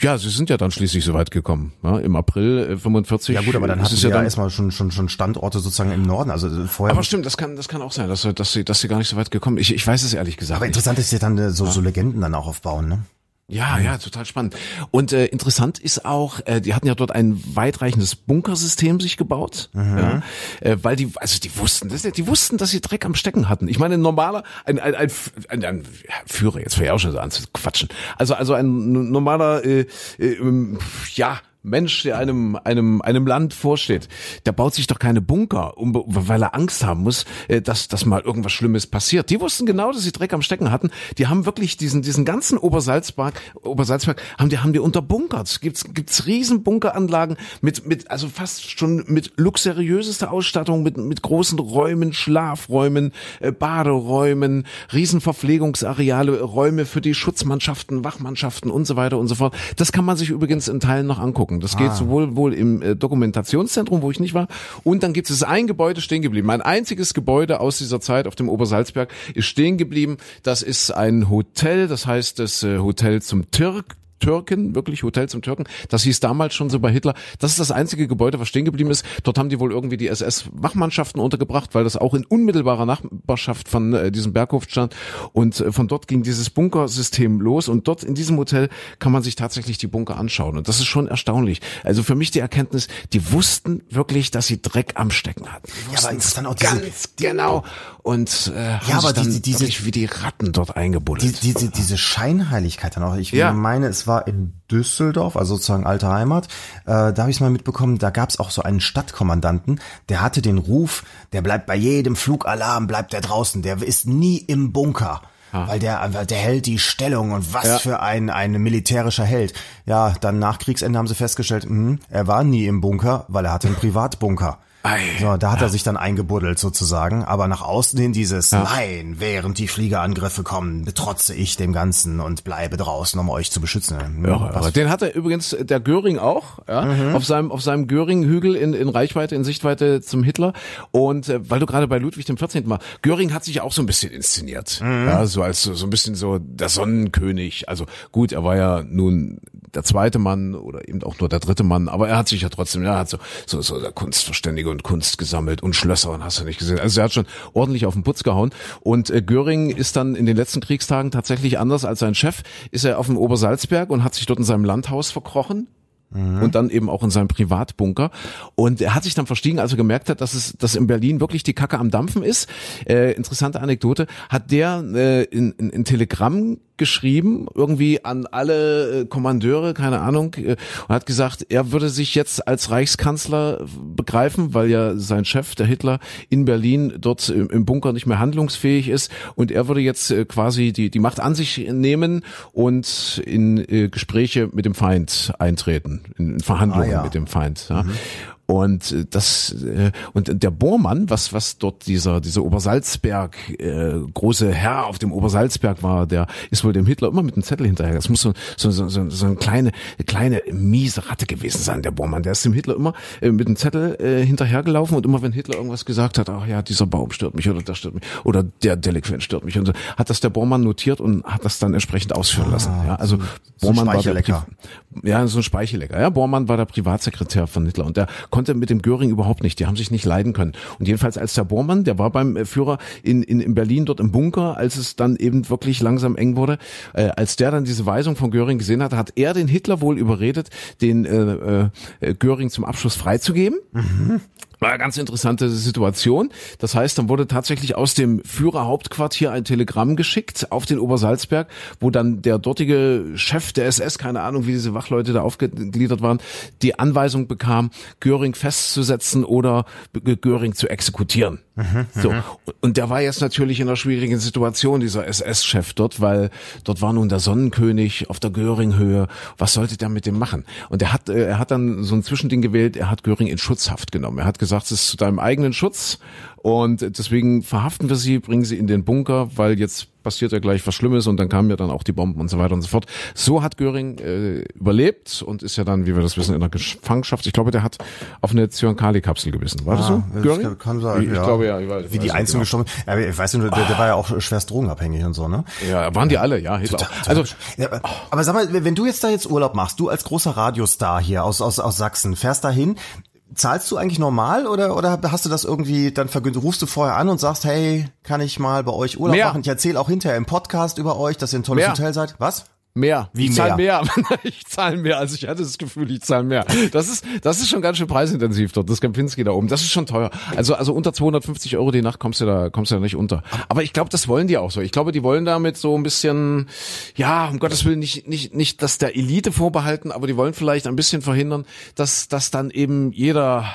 ja, sie sind ja dann schließlich so weit gekommen. Ja, Im April äh, 45. Ja gut, aber dann hatten sie ja ja dann erstmal schon, schon, schon Standorte sozusagen im Norden. Also äh, vorher. aber stimmt, das kann, das kann auch sein, dass, dass sie, dass sie gar nicht so weit gekommen. Ich, ich weiß es ehrlich gesagt aber nicht. interessant ist ja dann äh, so, so Legenden dann auch aufbauen, ne? Ja, ja, total spannend. Und äh, interessant ist auch, äh, die hatten ja dort ein weitreichendes Bunkersystem sich gebaut, ja, äh, weil die, also die wussten, das, die wussten, dass sie Dreck am Stecken hatten. Ich meine, ein normaler, ein, ein, ein, ein, ein Führer, jetzt wäre ja auch schon so an zu quatschen. Also, also ein normaler, äh, äh, ähm, ja, Mensch, der einem, einem, einem Land vorsteht, der baut sich doch keine Bunker, um, weil er Angst haben muss, äh, dass, dass mal irgendwas Schlimmes passiert. Die wussten genau, dass sie Dreck am Stecken hatten. Die haben wirklich diesen, diesen ganzen Obersalzberg, Obersalzberg, haben die, haben die unterbunkert. Gibt's, gibt's riesen Bunkeranlagen mit, mit, also fast schon mit luxuriösester Ausstattung, mit, mit großen Räumen, Schlafräumen, äh, Baderäumen, riesen Verpflegungsareale, Räume für die Schutzmannschaften, Wachmannschaften und so weiter und so fort. Das kann man sich übrigens in Teilen noch angucken. Das geht sowohl wohl im äh, Dokumentationszentrum, wo ich nicht war, und dann gibt es ein Gebäude stehen geblieben. Ein einziges Gebäude aus dieser Zeit auf dem Obersalzberg ist stehen geblieben. Das ist ein Hotel, das heißt das äh, Hotel zum Türk. Türken, wirklich Hotel zum Türken. Das hieß damals schon so bei Hitler. Das ist das einzige Gebäude, was stehen geblieben ist. Dort haben die wohl irgendwie die SS-Wachmannschaften untergebracht, weil das auch in unmittelbarer Nachbarschaft von äh, diesem Berghof stand. Und äh, von dort ging dieses Bunkersystem los. Und dort in diesem Hotel kann man sich tatsächlich die Bunker anschauen. Und das ist schon erstaunlich. Also für mich die Erkenntnis, die wussten wirklich, dass sie Dreck am Stecken hatten. Ja, aber wussten interessant auch diese- ganz genau. Und äh, haben aber sich dann diese- diese- wie die Ratten dort eingebuddelt. Die, diese, diese Scheinheiligkeit dann auch. Ich Ja. meine, es war in Düsseldorf, also sozusagen alte Heimat. Äh, da habe ich es mal mitbekommen, da gab es auch so einen Stadtkommandanten, der hatte den Ruf, der bleibt bei jedem Flugalarm, bleibt der draußen, der ist nie im Bunker. Weil der, weil der hält die Stellung und was Ja. für ein, ein militärischer Held. Ja, dann nach Kriegsende haben sie festgestellt, mh, er war nie im Bunker, weil er hatte einen Privatbunker. Ei. So, da hat er sich dann eingebuddelt sozusagen, aber nach außen hin dieses Nein, während die Fliegerangriffe kommen, betrotze ich dem Ganzen und bleibe draußen, um euch zu beschützen. Hm, Ja, den hatte übrigens der Göring auch, ja, Mhm. auf seinem auf seinem Göring-Hügel in, in Reichweite, in Sichtweite zum Hitler. Und äh, weil du gerade bei Ludwig dem 14. war, Göring hat sich auch so ein bisschen inszeniert, Mhm. ja, so als so ein bisschen so der Sonnenkönig. Also gut, er war ja nun der zweite Mann oder eben auch nur der dritte Mann, aber er hat sich ja trotzdem, er hat so so so der Kunstverständige und Kunst gesammelt und Schlösser und hast du nicht gesehen. Also er hat schon ordentlich auf den Putz gehauen. Und äh, Göring ist dann in den letzten Kriegstagen tatsächlich anders als sein Chef, ist er auf dem Obersalzberg und hat sich dort in seinem Landhaus verkrochen und dann eben auch in seinem Privatbunker. Und er hat sich dann verstiegen, als er gemerkt hat, dass es, dass in Berlin wirklich die Kacke am Dampfen ist. Äh, interessante Anekdote. Hat der äh, in, in, in Telegramm geschrieben, irgendwie an alle äh, Kommandeure, keine Ahnung, äh, und hat gesagt, er würde sich jetzt als Reichskanzler begreifen, weil ja sein Chef, der Hitler, in Berlin dort im, im Bunker nicht mehr handlungsfähig ist und er würde jetzt äh, quasi die, die Macht an sich nehmen und in äh, Gespräche mit dem Feind eintreten, in Verhandlungen Ah, ja. mit dem Feind. Ja. Und äh, das äh, und der Bohrmann, was was dort dieser dieser Obersalzberg äh, große Herr auf dem Obersalzberg war, der ist wohl dem Hitler immer mit einem Zettel hinterher. Das muss so so so, so, so eine kleine kleine miese Ratte gewesen sein, der Bohrmann. Der ist dem Hitler immer äh, mit einem Zettel äh, hinterhergelaufen und immer wenn Hitler irgendwas gesagt hat, ach ja, dieser Baum stört mich oder das stört mich oder der Delinquent stört mich und so, hat das der Bohrmann notiert und hat das dann entsprechend ausführen lassen. Ja, also so Bormann war der ja, so ein Speichellecker. Ja, Bormann war der Privatsekretär von Hitler und der konnte mit dem Göring überhaupt nicht. Die haben sich nicht leiden können. Und jedenfalls als der Bormann, der war beim äh, Führer in, in, in Berlin dort im Bunker, als es dann eben wirklich langsam eng wurde, äh, als der dann diese Weisung von Göring gesehen hat, hat er den Hitler wohl überredet, den äh, äh, Göring zum Abschluss freizugeben. Mhm. War eine ganz interessante Situation. Das heißt, dann wurde tatsächlich aus dem Führerhauptquartier ein Telegramm geschickt auf den Obersalzberg, wo dann der dortige Chef der SS, keine Ahnung, wie diese Wachleute da aufgegliedert waren, die Anweisung bekam, Göring festzusetzen oder Göring zu exekutieren. Mhm, so. Mhm. Und der war jetzt natürlich in einer schwierigen Situation, dieser SS-Chef dort, weil dort war nun der Sonnenkönig auf der Göring-Höhe. Was sollte der mit dem machen? Und er hat, äh, er hat dann so ein Zwischending gewählt, er hat Göring in Schutzhaft genommen. Er hat gesagt, es ist zu deinem eigenen Schutz und deswegen verhaften wir sie, bringen sie in den Bunker, weil jetzt passiert ja gleich was Schlimmes und dann kamen ja dann auch die Bomben und so weiter und so fort. So hat Göring äh, überlebt und ist ja dann, wie wir das wissen, in der Gefangenschaft. Ich glaube, der hat auf eine Zyankali-Kapsel gebissen. War ah, das so? Göring? Kann sein, ich, ja. Ich glaube ja. Ich weiß, wie die Einzelnen genau. gestorben ja, Ich weiß nicht, der, der war ja auch schwerst drogenabhängig und so, ne? Ja, waren die alle, ja. Hitler total, total also, ja, aber, aber sag mal, wenn du jetzt da jetzt Urlaub machst, du als großer Radiostar hier aus, aus, aus Sachsen, fährst dahin, zahlst du eigentlich normal oder oder hast du das irgendwie dann vergünstigt? Rufst du vorher an und sagst, hey, kann ich mal bei euch Urlaub Mehr. machen? Ich erzähle auch hinterher im Podcast über euch, dass ihr ein tolles Mehr. Hotel seid. Was? Mehr. Wie ich mehr? zahle mehr. ich zahle mehr. Also ich hatte das Gefühl, ich zahle mehr. Das ist, das ist schon ganz schön preisintensiv dort, das Kempinski da oben. Das ist schon teuer. Also, also unter 250 Euro die Nacht kommst du da, kommst du da nicht unter. Aber ich glaube, das wollen die auch so. Ich glaube, die wollen damit so ein bisschen, ja, um Gottes Willen nicht, nicht, nicht, dass der Elite vorbehalten, aber die wollen vielleicht ein bisschen verhindern, dass, dass dann eben jeder,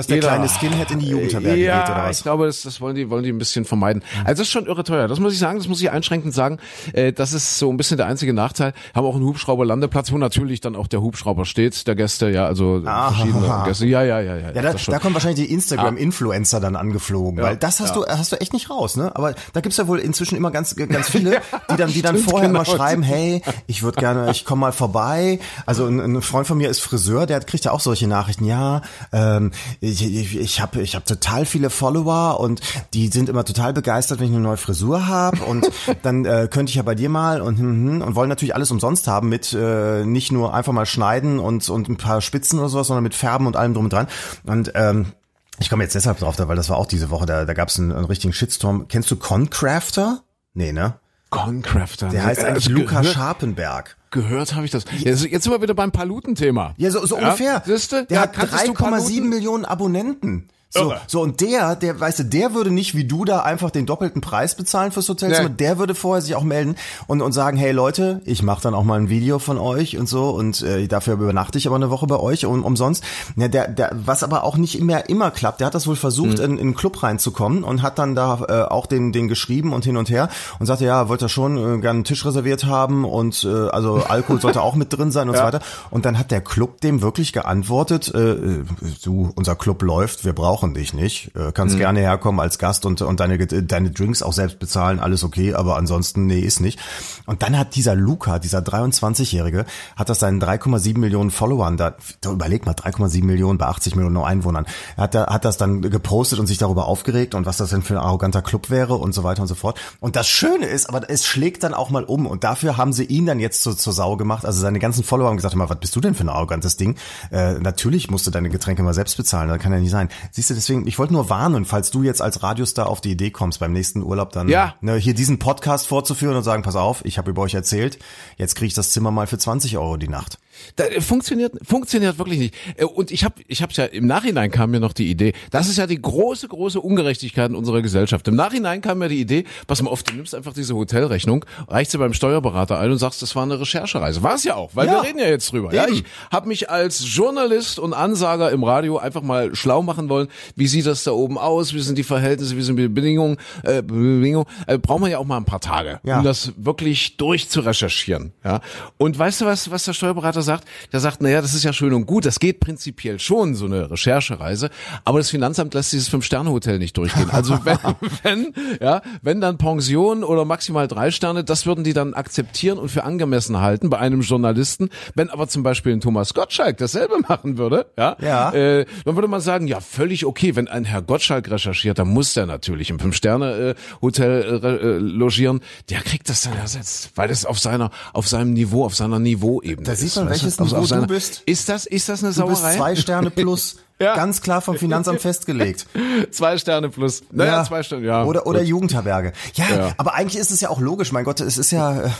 dass der Jeder, kleine Skinhead in die Jugendherberge ja, geht oder was? ich glaube, das, das wollen die wollen die ein bisschen vermeiden. Also das ist schon irre teuer. Das muss ich sagen, das muss ich einschränkend sagen. Äh, das ist so ein bisschen der einzige Nachteil. Haben auch einen Hubschrauberlandeplatz, wo natürlich dann auch der Hubschrauber steht, der Gäste, ja, also ah, verschiedene Gäste. Ja, ja, ja, ja. Ja, da, da kommen wahrscheinlich die Instagram-Influencer dann angeflogen, ja, weil das hast ja. du hast du echt nicht raus, ne? Aber da gibt's ja wohl inzwischen immer ganz ganz viele, die dann die dann vorher genau. mal schreiben, hey, ich würde gerne, ich komme mal vorbei. Also ein, ein, Freund von mir ist Friseur, der kriegt ja auch solche Nachrichten. Ja, ähm, ich, ich, ich habe ich hab total viele Follower und die sind immer total begeistert, wenn ich eine neue Frisur habe und dann äh, könnte ich ja bei dir mal und hm, hm, und wollen natürlich alles umsonst haben mit äh, nicht nur einfach mal schneiden und und ein paar Spitzen oder sowas, sondern mit Färben und allem drum und dran und ähm, ich komme jetzt deshalb drauf, weil das war auch diese Woche, da, da gab es einen, einen richtigen Shitstorm. Kennst du Concrafter? Nee, ne? Concrafter. Der heißt eigentlich also, Luca Scharpenberg. Gehört habe ich das. Jetzt, jetzt sind wir wieder beim Paluten-Thema. Ja, so, so ja? ungefähr. Siehste? Der ja, hat 3,7 Millionen Abonnenten. So, so und der, der, weißt du, der würde nicht wie du da einfach den doppelten Preis bezahlen fürs Hotelzimmer. Ja. Der würde vorher sich auch melden und, und sagen, hey Leute, ich mache dann auch mal ein Video von euch und so und äh, dafür übernachte ich aber eine Woche bei euch um, umsonst. Ja, der, der, was aber auch nicht mehr immer klappt. Der hat das wohl versucht, mhm. in, in einen Club reinzukommen und hat dann da äh, auch den, den geschrieben und hin und her und sagte, ja, wollte er schon äh, gerne einen Tisch reserviert haben und äh, also Alkohol sollte auch mit drin sein und ja. so weiter. Und dann hat der Club dem wirklich geantwortet, äh, äh du, unser Club läuft, wir brauchen brauchen dich nicht. Äh, kannst mhm. gerne herkommen als Gast und, und deine, deine Drinks auch selbst bezahlen, alles okay, aber ansonsten, nee, ist nicht. Und dann hat dieser Luca, dieser 23-Jährige, hat das seinen 3,7 Millionen Followern, da, da überleg mal, 3,7 Millionen bei 80 Millionen Einwohnern, hat, hat das dann gepostet und sich darüber aufgeregt und was das denn für ein arroganter Club wäre und so weiter und so fort. Und das Schöne ist, aber es schlägt dann auch mal um und dafür haben sie ihn dann jetzt zur, zur Sau gemacht. Also seine ganzen Follower haben gesagt, mal, was bist du denn für ein arrogantes Ding? Äh, natürlich musst du deine Getränke mal selbst bezahlen, das kann ja nicht sein. Siehst du, deswegen, ich wollte nur warnen, falls du jetzt als Radiostar auf die Idee kommst, beim nächsten Urlaub dann ja. ne, hier diesen Podcast vorzuführen und sagen, pass auf, ich habe über euch erzählt, jetzt kriege ich das Zimmer mal für 20 Euro die Nacht. Da, äh, funktioniert funktioniert wirklich nicht. Äh, und ich habe ich hab's ja im Nachhinein kam mir noch die Idee. Das ist ja die große große Ungerechtigkeit in unserer Gesellschaft. Im Nachhinein kam mir die Idee, pass mal auf, du nimmst einfach diese Hotelrechnung, reichst sie beim Steuerberater ein und sagst, das war eine Recherchereise. War es ja auch, weil ja. wir reden ja jetzt drüber. Ja, ich habe mich als Journalist und Ansager im Radio einfach mal schlau machen wollen. Wie sieht das da oben aus? Wie sind die Verhältnisse? Wie sind die Bedingungen? Äh, Bedingungen? Äh, braucht man ja auch mal ein paar Tage, ja. um das wirklich durchzurecherchieren. Ja. Und weißt du was, was der Steuerberater sagt? Sagt, der sagt, naja, das ist ja schön und gut, das geht prinzipiell schon, so eine Recherchereise, aber das Finanzamt lässt dieses Fünf-Sterne-Hotel nicht durchgehen. Also wenn, wenn, ja, wenn dann Pension oder maximal drei Sterne, das würden die dann akzeptieren und für angemessen halten bei einem Journalisten. Wenn aber zum Beispiel ein Thomas Gottschalk dasselbe machen würde, ja, ja. Äh, dann würde man sagen, ja, völlig okay, wenn ein Herr Gottschalk recherchiert, dann muss der natürlich im Fünf-Sterne-Hotel äh, äh, logieren. Der kriegt das dann ersetzt, weil das auf seiner, auf seinem Niveau, auf seiner Niveauebene da ist. sieht man, welches Niveau seiner, du bist. Ist das, ist das eine Sauerei? Du bist zwei Sterne plus. Ja. Ganz klar vom Finanzamt festgelegt. Zwei Sterne plus. Naja, Ja. zwei Sterne, ja. Oder, oder Gut. Jugendherberge. Ja, Ja. aber eigentlich ist es ja auch logisch. Mein Gott, es ist ja äh,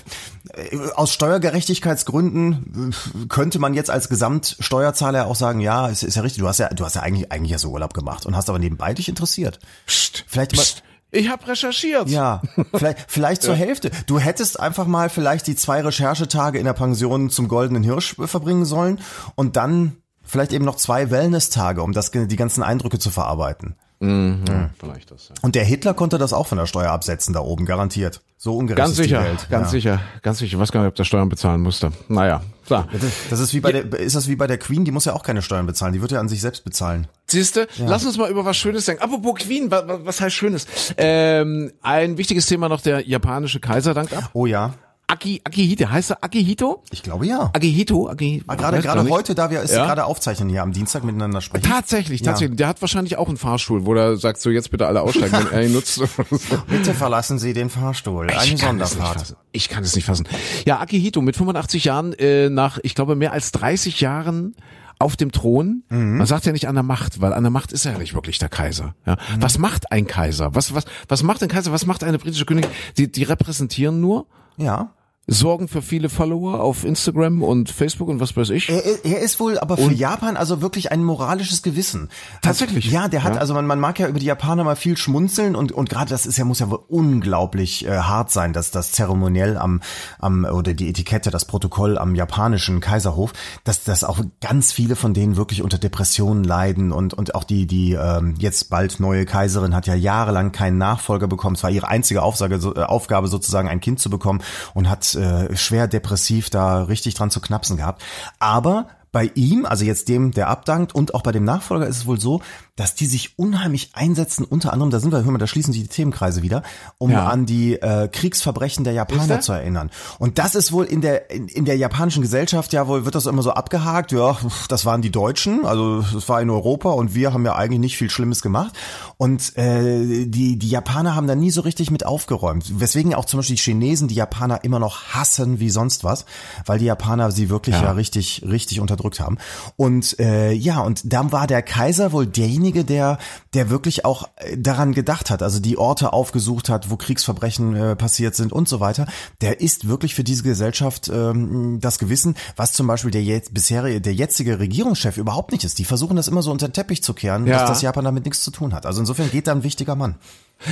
aus Steuergerechtigkeitsgründen äh, könnte man jetzt als Gesamtsteuerzahler auch sagen, ja, es ist ja richtig. Du hast ja, du hast ja eigentlich, eigentlich ja so Urlaub gemacht und hast aber nebenbei dich interessiert. Psst, Vielleicht mal, psst. Ich habe recherchiert. ja, vielleicht, vielleicht zur Hälfte. Du hättest einfach mal vielleicht die zwei Recherchetage in der Pension zum Goldenen Hirsch verbringen sollen und dann vielleicht eben noch zwei Wellness-Tage, um das, die ganzen Eindrücke zu verarbeiten. Vielleicht das, ja. Und der Hitler konnte das auch von der Steuer absetzen da oben, garantiert. So ungerecht Ganz ist die sicher, Welt. ganz ja. sicher, ganz sicher. Ich weiß gar nicht, ob der Steuern bezahlen musste. Naja, so. Das ist wie bei der, ist das wie bei der Queen, die muss ja auch keine Steuern bezahlen, die wird ja an sich selbst bezahlen. Siehste, lass uns mal über was Schönes denken. Apropos Queen, was, was heißt Schönes? Ähm, ein wichtiges Thema noch, der japanische Kaiser dankt ab. Oh ja, Aki, Akihito, heißt er Akihito? ich glaube ja. Akihito, Akihito. Ah, Gerade gerade heute, da wir es Ja? gerade aufzeichnen hier am Dienstag miteinander sprechen. Tatsächlich, Ja. tatsächlich. Der hat wahrscheinlich auch einen Fahrstuhl, wo er sagt, so jetzt bitte alle aussteigen, wenn er ihn nutzt. Bitte verlassen Sie den Fahrstuhl. Eine Ich kann es nicht Sonderfahrt. fassen. Ich kann es nicht fassen. Ja, Akihito mit 85 Jahren, äh, nach, ich glaube, mehr als 30 Jahren auf dem Thron. Mhm. Man sagt ja nicht an der Macht, weil an der Macht ist er ja nicht wirklich der Kaiser. Ja. Mhm. Was macht ein Kaiser? Was, was, was macht ein Kaiser? Was macht eine britische Königin? Die, die repräsentieren nur, Ja. Sorgen für viele Follower auf Instagram und Facebook und was weiß ich. Er, er ist wohl aber für Japan also wirklich ein moralisches Gewissen. Tatsächlich. Also, ja, der hat, Ja. also man, man mag ja über die Japaner mal viel schmunzeln und, und gerade das ist ja, muss ja wohl unglaublich äh, hart sein, dass das zeremoniell am, am, oder die Etikette, das Protokoll am japanischen Kaiserhof, dass, dass auch ganz viele von denen wirklich unter Depressionen leiden und, und auch die, die ähm, jetzt bald neue Kaiserin hat ja jahrelang keinen Nachfolger bekommen. Es war ihre einzige Aufsage, äh, Aufgabe sozusagen, ein Kind zu bekommen und hat äh, schwer depressiv da richtig dran zu knapsen gehabt. Aber bei ihm, also jetzt dem, der abdankt und auch bei dem Nachfolger ist es wohl so, dass die sich unheimlich einsetzen, unter anderem, da sind wir, hör mal, da schließen sich die Themenkreise wieder, um Ja. an die äh, Kriegsverbrechen der Japaner zu erinnern. Und das ist wohl in der in, in der japanischen Gesellschaft ja wohl wird das immer so abgehakt, ja, das waren die Deutschen, also das war in Europa und wir haben ja eigentlich nicht viel Schlimmes gemacht. Und äh, die die Japaner haben da nie so richtig mit aufgeräumt, weswegen auch zum Beispiel die Chinesen die Japaner immer noch hassen wie sonst was, weil die Japaner sie wirklich ja, richtig richtig unterdrückt haben. Und äh, ja, und dann war der Kaiser wohl derjenige, der der wirklich auch äh, daran gedacht hat, also die Orte aufgesucht hat, wo Kriegsverbrechen äh, passiert sind und so weiter. Der ist wirklich für diese Gesellschaft ähm, das Gewissen, was zum Beispiel der jetzt bisherige, der jetzige Regierungschef überhaupt nicht ist. Die versuchen das immer so unter den Teppich zu kehren, Ja. dass das Japan damit nichts zu tun hat. Also insofern geht da ein wichtiger Mann.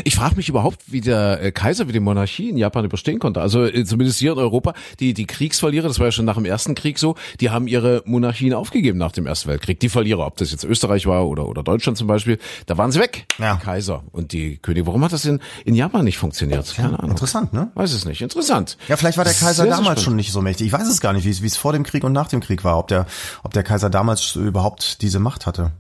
Ich frage mich überhaupt, wie der äh, Kaiser, wie die Monarchie in Japan überstehen konnte. Also äh, zumindest hier in Europa, die die Kriegsverlierer, das war ja schon nach dem Ersten Krieg so, die haben ihre Monarchien aufgegeben nach dem Ersten Weltkrieg. Die Verlierer, ob das jetzt Österreich war oder oder Deutschland zum Beispiel, da waren sie weg. Ja. Die Kaiser und die Könige. Warum hat das in in Japan nicht funktioniert? Keine Ahnung. Interessant, ne? Weiß es nicht. Interessant. Ja, vielleicht war der Kaiser Sehr, sehr damals spannend. schon nicht so mächtig. Ich weiß es gar nicht, wie es, wie es vor dem Krieg und nach dem Krieg war, ob der, ob der Kaiser damals überhaupt diese Macht hatte.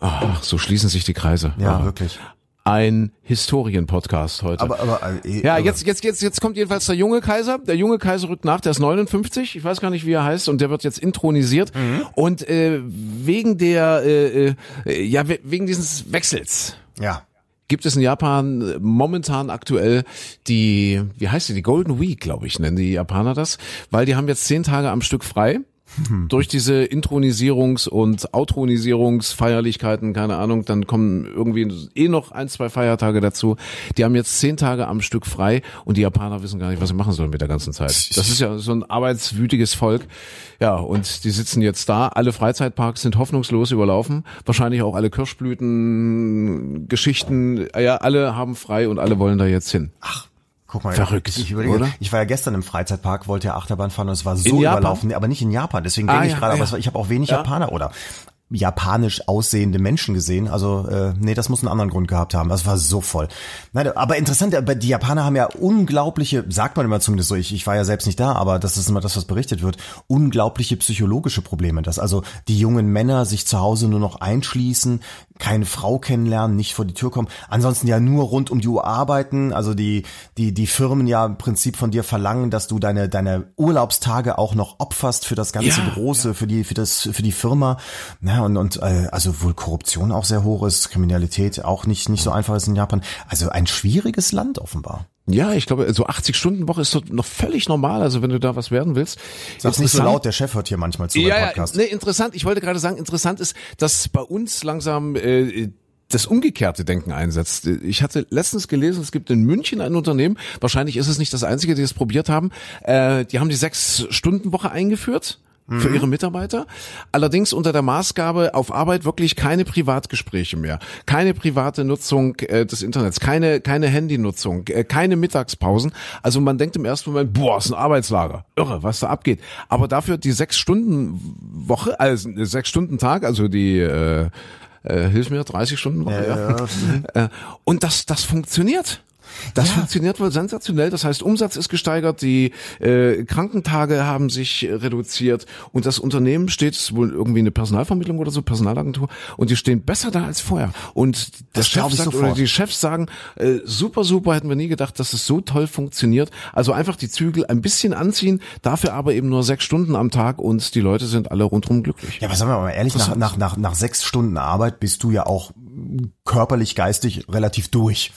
Ach, so schließen sich die Kreise. Ja, Aha. wirklich. Ein Historien-Podcast heute. Aber, aber, äh, Ja, aber- jetzt, jetzt, jetzt, jetzt kommt jedenfalls der junge Kaiser. Der junge Kaiser rückt nach, der ist 59, ich weiß gar nicht, wie er heißt, und der wird jetzt intronisiert. Und äh, wegen der, äh, äh, ja, we- wegen dieses Wechsels Ja. gibt es in Japan äh, momentan aktuell die, wie heißt die, die Golden Week, glaube ich, nennen die Japaner das, weil die haben jetzt zehn Tage am Stück frei. Durch diese Intronisierungs- und Outronisierungsfeierlichkeiten, keine Ahnung, dann kommen irgendwie eh noch ein, zwei Feiertage dazu. Die haben jetzt zehn Tage am Stück frei und die Japaner wissen gar nicht, was sie machen sollen mit der ganzen Zeit. Das ist ja so ein arbeitswütiges Volk. Ja, und die sitzen jetzt da. Alle Freizeitparks sind hoffnungslos überlaufen. Wahrscheinlich auch alle Kirschblüten, Geschichten. Ja, alle haben frei und alle wollen da jetzt hin. Guck mal, Verrückt, ich, überlege, oder? ich war ja gestern im Freizeitpark, wollte ja Achterbahn fahren und es war so überlaufen, aber nicht in Japan. Deswegen Ah, denke ich ja, gerade, aber ja. war, ich habe auch wenig Ja. Japaner oder japanisch aussehende Menschen gesehen. Also äh, nee, das muss einen anderen Grund gehabt haben. Das war so voll. Nein, aber interessant, aber die Japaner haben ja unglaubliche, sagt man immer zumindest so, ich, ich war ja selbst nicht da, aber das ist immer das, was berichtet wird, unglaubliche psychologische Probleme. Dass also die jungen Männer sich zu Hause nur noch einschließen, keine Frau kennenlernen, nicht vor die Tür kommen. Ansonsten ja nur rund um die Uhr arbeiten. Also die, die, die Firmen ja im Prinzip von dir verlangen, dass du deine, deine Urlaubstage auch noch opferst für das ganze Ja, Große, für die, für das, für die Firma. Ja, und, und äh, also wohl Korruption auch sehr hoch ist, Kriminalität auch nicht, nicht so einfach ist in Japan. Also ein schwieriges Land offenbar. Ja, ich glaube, so 80 Stunden Woche ist doch noch völlig normal. Also wenn du da was werden willst. Sag's nicht so laut, der Chef hört hier manchmal zu ja, Podcast. Ja, nee, interessant. Ich wollte gerade sagen, interessant ist, dass bei uns langsam äh, das umgekehrte Denken einsetzt. Ich hatte letztens gelesen, es gibt in München ein Unternehmen, wahrscheinlich ist es nicht das einzige, die es probiert haben, äh, die haben die Sechs-Stunden-Woche eingeführt für ihre Mitarbeiter. Allerdings unter der Maßgabe auf Arbeit wirklich keine Privatgespräche mehr, keine private Nutzung äh, des Internets, keine keine Handynutzung, äh, keine Mittagspausen. Also man denkt im ersten Moment, boah, ist ein Arbeitslager, irre, was da abgeht. Aber dafür die sechs Stunden Woche, also sechs Stunden Tag, also die äh, äh, hilf mir, 30 Stunden Woche, ja. ja. Äh, und das das funktioniert. Das ja. funktioniert wohl sensationell. Das heißt, Umsatz ist gesteigert, die äh, Krankentage haben sich reduziert und das Unternehmen steht, ist wohl irgendwie eine Personalvermittlung oder so, Personalagentur, und die stehen besser da als vorher. Und der das Chef sagt, oder die Chefs sagen, äh, super, super, hätten wir nie gedacht, dass es so toll funktioniert. Also einfach die Zügel ein bisschen anziehen, dafür aber eben nur sechs Stunden am Tag und die Leute sind alle rundherum glücklich. Ja, aber sagen wir mal ehrlich, nach, nach, nach, nach sechs Stunden Arbeit bist du ja auch körperlich, geistig relativ durch.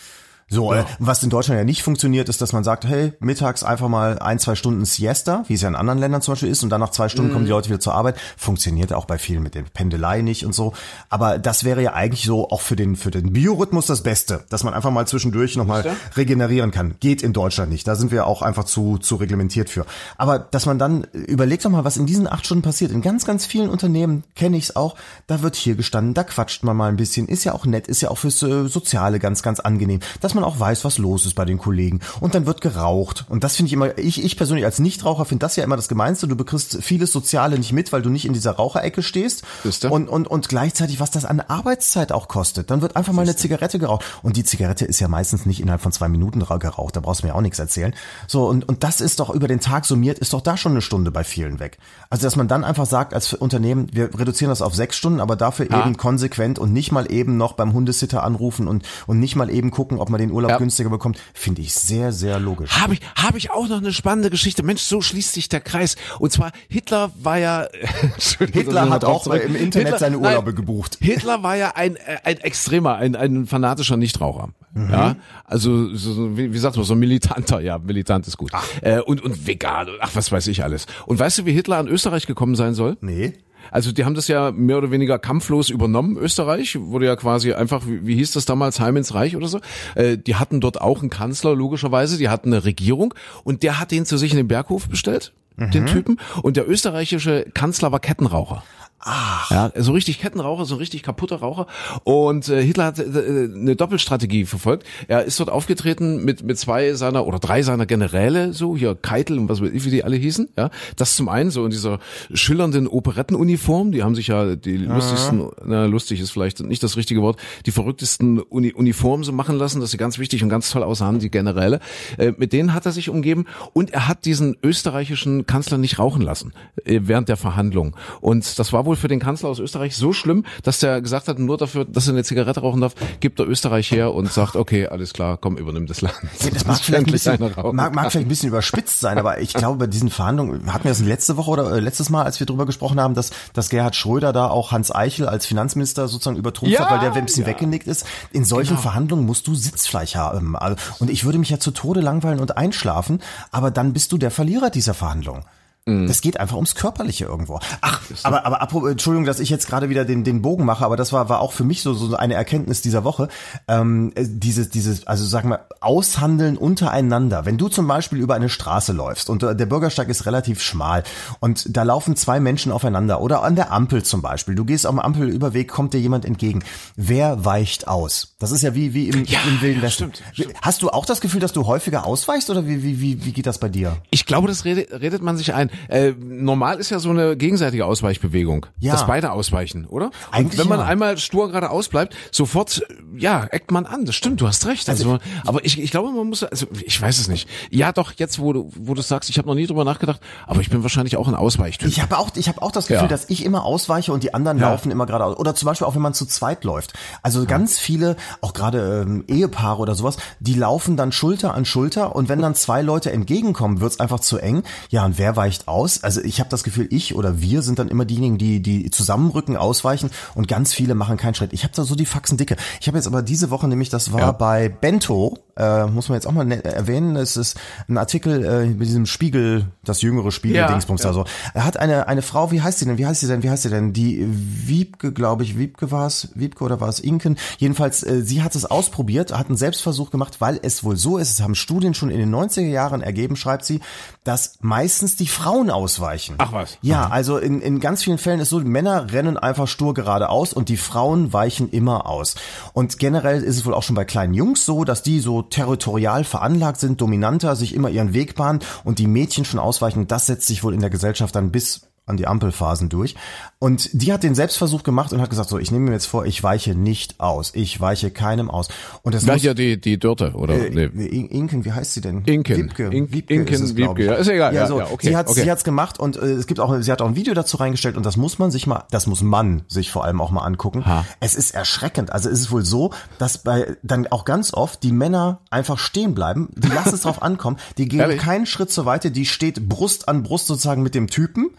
So, ja. äh, was in Deutschland ja nicht funktioniert, ist, dass man sagt, hey, mittags einfach mal ein, zwei Stunden Siesta, wie es ja in anderen Ländern zum Beispiel ist, und dann nach zwei Stunden mhm. kommen die Leute wieder zur Arbeit. Funktioniert auch bei vielen mit der Pendelei nicht und so. Aber das wäre ja eigentlich so auch für den, für den Biorhythmus das Beste, dass man einfach mal zwischendurch nochmal regenerieren kann. Geht in Deutschland nicht. Da sind wir auch einfach zu, zu reglementiert für. Aber dass man dann, überlegt doch mal, was in diesen acht Stunden passiert. In ganz, ganz vielen Unternehmen kenne ich es auch. Da wird hier gestanden, da quatscht man mal ein bisschen. Ist ja auch nett, ist ja auch fürs äh, Soziale ganz, ganz angenehm. Dass man auch weiß, was los ist bei den Kollegen. Und dann wird geraucht. Und das finde ich immer, ich, ich persönlich als Nichtraucher finde das ja immer das Gemeinste. Du bekriegst vieles Soziale nicht mit, weil du nicht in dieser Raucherecke stehst. Und, und, und gleichzeitig, was das an Arbeitszeit auch kostet. Dann wird einfach mal eine Zigarette geraucht. Und die Zigarette ist ja meistens nicht innerhalb von zwei Minuten geraucht. Da brauchst du mir auch nichts erzählen. So, und, und das ist doch über den Tag summiert, ist doch da schon eine Stunde bei vielen weg. Also, dass man dann einfach sagt, als Unternehmen, wir reduzieren das auf sechs Stunden, aber dafür ja. eben konsequent und nicht mal eben noch beim Hundesitter anrufen und, und nicht mal eben gucken, ob man den Urlaub ja günstiger bekommt, finde ich sehr, sehr logisch. Habe ich, habe ich auch noch eine spannende Geschichte. Mensch, so schließt sich der Kreis. Und zwar Hitler war ja, Hitler hat auch zurück. im Internet Hitler, seine Urlaube nein, gebucht. Hitler war ja ein, ein extremer, ein, ein fanatischer Nichtraucher. Mhm. Ja, also so, wie, wie sagt man so militanter, ja, militant ist gut. Ach. Äh, und und vegan und ach was weiß ich alles. Und weißt du, wie Hitler an Österreich gekommen sein soll? Nee. Also die haben das ja mehr oder weniger kampflos übernommen. Österreich wurde ja quasi einfach, wie, wie hieß das damals, Heim ins Reich oder so. Äh, die hatten dort auch einen Kanzler, logischerweise. Die hatten eine Regierung und der hat den zu sich in den Berghof bestellt, mhm. den Typen. Und der österreichische Kanzler war Kettenraucher. Ach. Ja, so richtig Kettenraucher, so richtig kaputter Raucher. Und äh, Hitler hat äh, eine Doppelstrategie verfolgt. Er ist dort aufgetreten mit mit zwei seiner oder drei seiner Generäle, so hier Keitel und was weiß ich, wie die alle hießen. Ja, das zum einen so in dieser schillernden Operettenuniform. Die haben sich ja die lustigsten, na, lustig ist vielleicht nicht das richtige Wort, die verrücktesten Uni Uniformen so machen lassen, dass sie ganz wichtig und ganz toll aussahen, die Generäle. Äh, mit denen hat er sich umgeben und er hat diesen österreichischen Kanzler nicht rauchen lassen äh, während der Verhandlung. Und das war wohl wohl für den Kanzler aus Österreich so schlimm, dass der gesagt hat, nur dafür, dass er eine Zigarette rauchen darf, gibt er Österreich her und sagt, okay, alles klar, komm, übernimm das Land. Ja, das mag vielleicht, ein bisschen, mag, mag vielleicht ein bisschen überspitzt sein, aber ich glaube, bei diesen Verhandlungen, hatten wir das letzte Woche oder äh, letztes Mal, als wir drüber gesprochen haben, dass, dass Gerhard Schröder da auch Hans Eichel als Finanzminister sozusagen übertrumpft ja, hat, weil der ein bisschen ja. weggenickt ist. In solchen genau. Verhandlungen musst du Sitzfleisch haben. Also, und ich würde mich ja zu Tode langweilen und einschlafen, aber dann bist du der Verlierer dieser Verhandlung. Mhm. Das geht einfach ums Körperliche irgendwo. Ach, aber, aber apropos, Entschuldigung, dass ich jetzt gerade wieder den, den Bogen mache, aber das war, war auch für mich so, so eine Erkenntnis dieser Woche. Ähm, dieses, dieses, also sagen wir, Aushandeln untereinander. Wenn du zum Beispiel über eine Straße läufst und der Bürgersteig ist relativ schmal und da laufen zwei Menschen aufeinander oder an der Ampel zum Beispiel. Du gehst am Ampelüberweg, kommt dir jemand entgegen. Wer weicht aus? Das ist ja wie, wie im, ja, im Wilden ja, Westen. Stimmt, stimmt. Hast du auch das Gefühl, dass du häufiger ausweichst oder wie, wie, wie, wie geht das bei dir? Ich glaube, das redet, redet man sich ein. Äh, normal ist ja so eine gegenseitige Ausweichbewegung, ja. dass beide ausweichen, oder? Eigentlich Und wenn man ja. einmal stur gerade ausbleibt, sofort, ja, eckt man an. Das stimmt, du hast recht. Also, also aber ich, ich glaube, man muss, also ich weiß es nicht. Ja, doch jetzt, wo du, wo du sagst, ich habe noch nie drüber nachgedacht, aber ich bin wahrscheinlich auch ein Ausweichtyp. Ich habe auch, ich habe auch das Gefühl, ja. dass ich immer ausweiche und die anderen laufen immer geradeaus. Oder zum Beispiel auch, wenn man zu zweit läuft. Also ganz viele, auch gerade ähm, Ehepaare oder sowas, die laufen dann Schulter an Schulter und wenn dann zwei Leute entgegenkommen, wird's einfach zu eng. Ja, und wer weicht aus? also ich habe das Gefühl, ich oder wir sind dann immer diejenigen, die die zusammenrücken, ausweichen und ganz viele machen keinen Schritt. Ich habe da so die Faxen dicke. Ich habe jetzt aber diese Woche nämlich, das war ja. bei Bento äh, muss man jetzt auch mal ne erwähnen, es ist ein Artikel äh, mit diesem Spiegel, das jüngere Spiegel-Dingsbums Ja, da so. Er hat eine, eine Frau, wie heißt sie denn, wie heißt sie denn, wie heißt sie denn, die Wiebke, glaube ich, Wiebke war es, Wiebke oder war es Inken? Jedenfalls, äh, sie hat es ausprobiert, hat einen Selbstversuch gemacht, weil es wohl so ist, es haben Studien schon in den 90er Jahren ergeben, schreibt sie, dass meistens die Frauen ausweichen. Ach was. Ja, also in, in ganz vielen Fällen ist so, Männer rennen einfach stur geradeaus und die Frauen weichen immer aus. Und generell ist es wohl auch schon bei kleinen Jungs so, dass die so territorial veranlagt sind, dominanter, sich immer ihren Weg bahnen und die Mädchen schon ausweichen. Das setzt sich wohl in der Gesellschaft dann bis an die Ampelphasen durch. Und die hat den Selbstversuch gemacht und hat gesagt, so, ich nehme mir jetzt vor, ich weiche nicht aus. Ich weiche keinem aus. Und das Gleich ja die, die Dörte, oder? äh, nee. In- Inken, wie heißt sie denn? Inken. Wiebke. In- Wiebke Inken, ist es. Wiebke, ja, ist egal, ja, so, ja, okay, sie hat okay. sie hat's gemacht und äh, es gibt auch sie hat auch ein Video dazu reingestellt und das muss man sich mal das muss man sich vor allem auch mal angucken. Ha. Es ist erschreckend. Also es ist wohl so, dass bei dann auch ganz oft die Männer einfach stehen bleiben, die lassen es drauf ankommen, die gehen Ehrlich? keinen Schritt zur Seite, die steht Brust an Brust sozusagen mit dem Typen.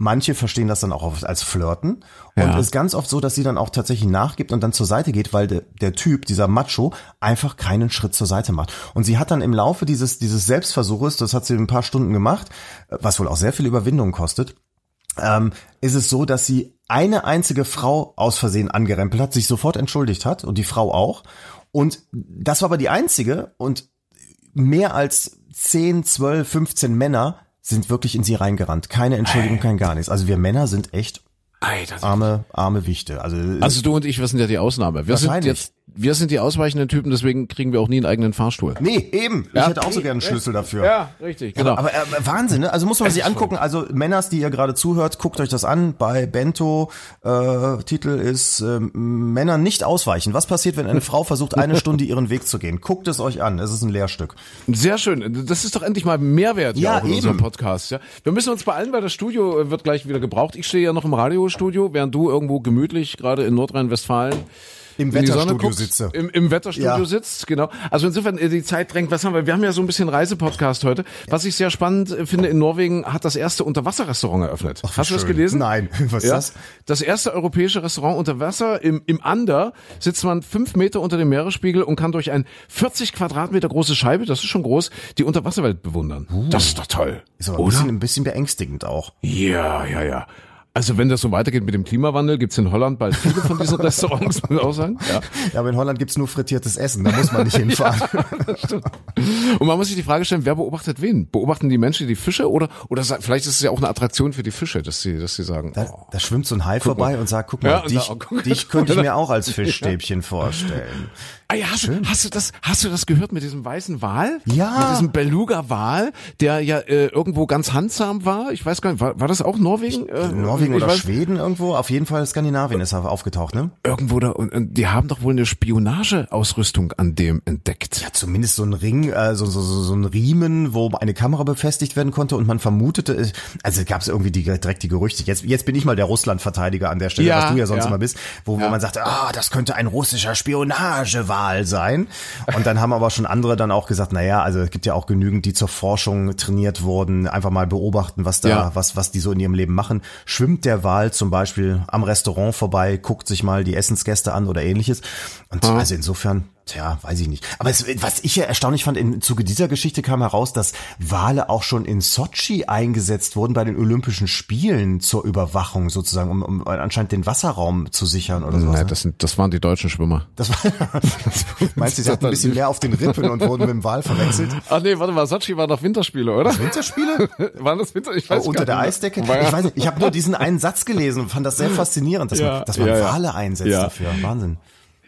Manche verstehen das dann auch als Flirten. Und Ja. es ist ganz oft so, dass sie dann auch tatsächlich nachgibt und dann zur Seite geht, weil der, der Typ, dieser Macho, einfach keinen Schritt zur Seite macht. Und sie hat dann im Laufe dieses, dieses Selbstversuches, das hat sie in ein paar Stunden gemacht, was wohl auch sehr viel Überwindung kostet, ähm, ist es so, dass sie eine einzige Frau aus Versehen angerempelt hat, sich sofort entschuldigt hat und die Frau auch. Und das war aber die einzige und mehr als 10, 12, 15 Männer sind wirklich in sie reingerannt. Keine Entschuldigung, kein gar nichts. Also wir Männer sind echt Alter. arme, arme Wichte. Also, Also du und ich, wir sind ja die Ausnahme. Wir sind jetzt, wir sind die ausweichenden Typen, deswegen kriegen wir auch nie einen eigenen Fahrstuhl. nee, eben. Ja. Ich hätte auch so gerne einen Schlüssel dafür. Ja, richtig, genau. Aber äh, Wahnsinn, ne? Also muss man sich angucken. Also Männers, die ihr gerade zuhört, guckt euch das an. Bei Bento äh, Titel ist ähm, Männer nicht ausweichen. Was passiert, wenn eine Frau versucht, eine Stunde ihren Weg zu gehen? Guckt es euch an. Es ist ein Lehrstück. Sehr schön. Das ist doch endlich mal Mehrwert hier Ja, auch in unserem eben. Podcast. Ja. Wir müssen uns beeilen, weil das Studio äh, wird gleich wieder gebraucht. Ich stehe ja noch im Radiostudio, während du irgendwo gemütlich gerade in Nordrhein-Westfalen Im Wetterstudio guckst, sitze. Im, im Wetterstudio Ja. sitzt, genau. Also insofern, äh, die Zeit drängt. Was haben wir? Wir haben ja so ein bisschen Reisepodcast heute. Was ich sehr spannend äh, finde, in Norwegen hat das erste Unterwasserrestaurant eröffnet. Ach, Hast du das schön. gelesen? Nein. Was ist ja, das? Das erste europäische Restaurant unter Wasser. Im, Im Ander sitzt man fünf Meter unter dem Meeresspiegel und kann durch ein 40 Quadratmeter große Scheibe, das ist schon groß, die Unterwasserwelt bewundern. Das ist doch toll. Uh. Ist aber ein bisschen, ein bisschen beängstigend auch. Ja, ja, ja. Also wenn das so weitergeht mit dem Klimawandel, gibt's in Holland bald viele von diesen Restaurants, muss ich auch sagen. Ja. Ja, aber in Holland gibt's nur frittiertes Essen. Da muss man nicht hinfahren. Und man muss sich die Frage stellen, wer beobachtet wen? Beobachten die Menschen die Fische oder oder vielleicht ist es ja auch eine Attraktion für die Fische, dass sie dass sie sagen, Da, oh. da schwimmt so ein Hai vorbei und sagt, guck mal, Ja, dich, da- oh, dich könnte ich mir auch als Fischstäbchen vorstellen. Ah ja, hast, du, hast du das hast du das gehört mit diesem weißen Wal? Ja. Mit diesem Beluga Wal, der ja äh, irgendwo ganz handsam war. Ich weiß gar nicht, war, war das auch Norwegen? Äh, Norwegen oder weiß- Schweden irgendwo? Auf jeden Fall Skandinavien ist aufgetaucht, ne? Irgendwo da und, und die haben doch wohl eine Spionageausrüstung an dem entdeckt. Ja, zumindest so ein Ring, äh, so, so, so, so ein Riemen, wo eine Kamera befestigt werden konnte und man vermutete, äh, also gab es irgendwie die, direkt die Gerüchte. Jetzt, jetzt bin ich mal der Russland-Verteidiger an der Stelle, Ja, was du ja sonst ja. immer bist, wo, wo Ja. man sagte, ah, das könnte ein russischer Spionagewal sein. Und dann haben aber schon andere dann auch gesagt, na ja, also es gibt ja auch genügend, die zur Forschung trainiert wurden, einfach mal beobachten, was da, Ja. was, was die so in ihrem Leben machen. Schwimmt der Wal zum Beispiel am Restaurant vorbei, guckt sich mal die Essensgäste an oder ähnliches. Und also insofern, tja, weiß ich nicht. Aber es, was ich ja erstaunlich fand, im Zuge dieser Geschichte kam heraus, dass Wale auch schon in Sochi eingesetzt wurden bei den Olympischen Spielen zur Überwachung sozusagen, um, um anscheinend den Wasserraum zu sichern oder sowas. Nein, ne? das sind das waren die deutschen Schwimmer. Das war, meinst du, sie hatten ein bisschen mehr auf den Rippen und wurden mit dem Wal verwechselt? Ach nee, warte mal, Sochi war doch Winterspiele, oder? Winterspiele? Waren das Winter? Ich weiß unter der. Eisdecke? Ich weiß nicht, ich habe nur diesen einen Satz gelesen und fand das sehr faszinierend, dass Ja, man, dass man ja. Wale einsetzt Ja. dafür. Wahnsinn.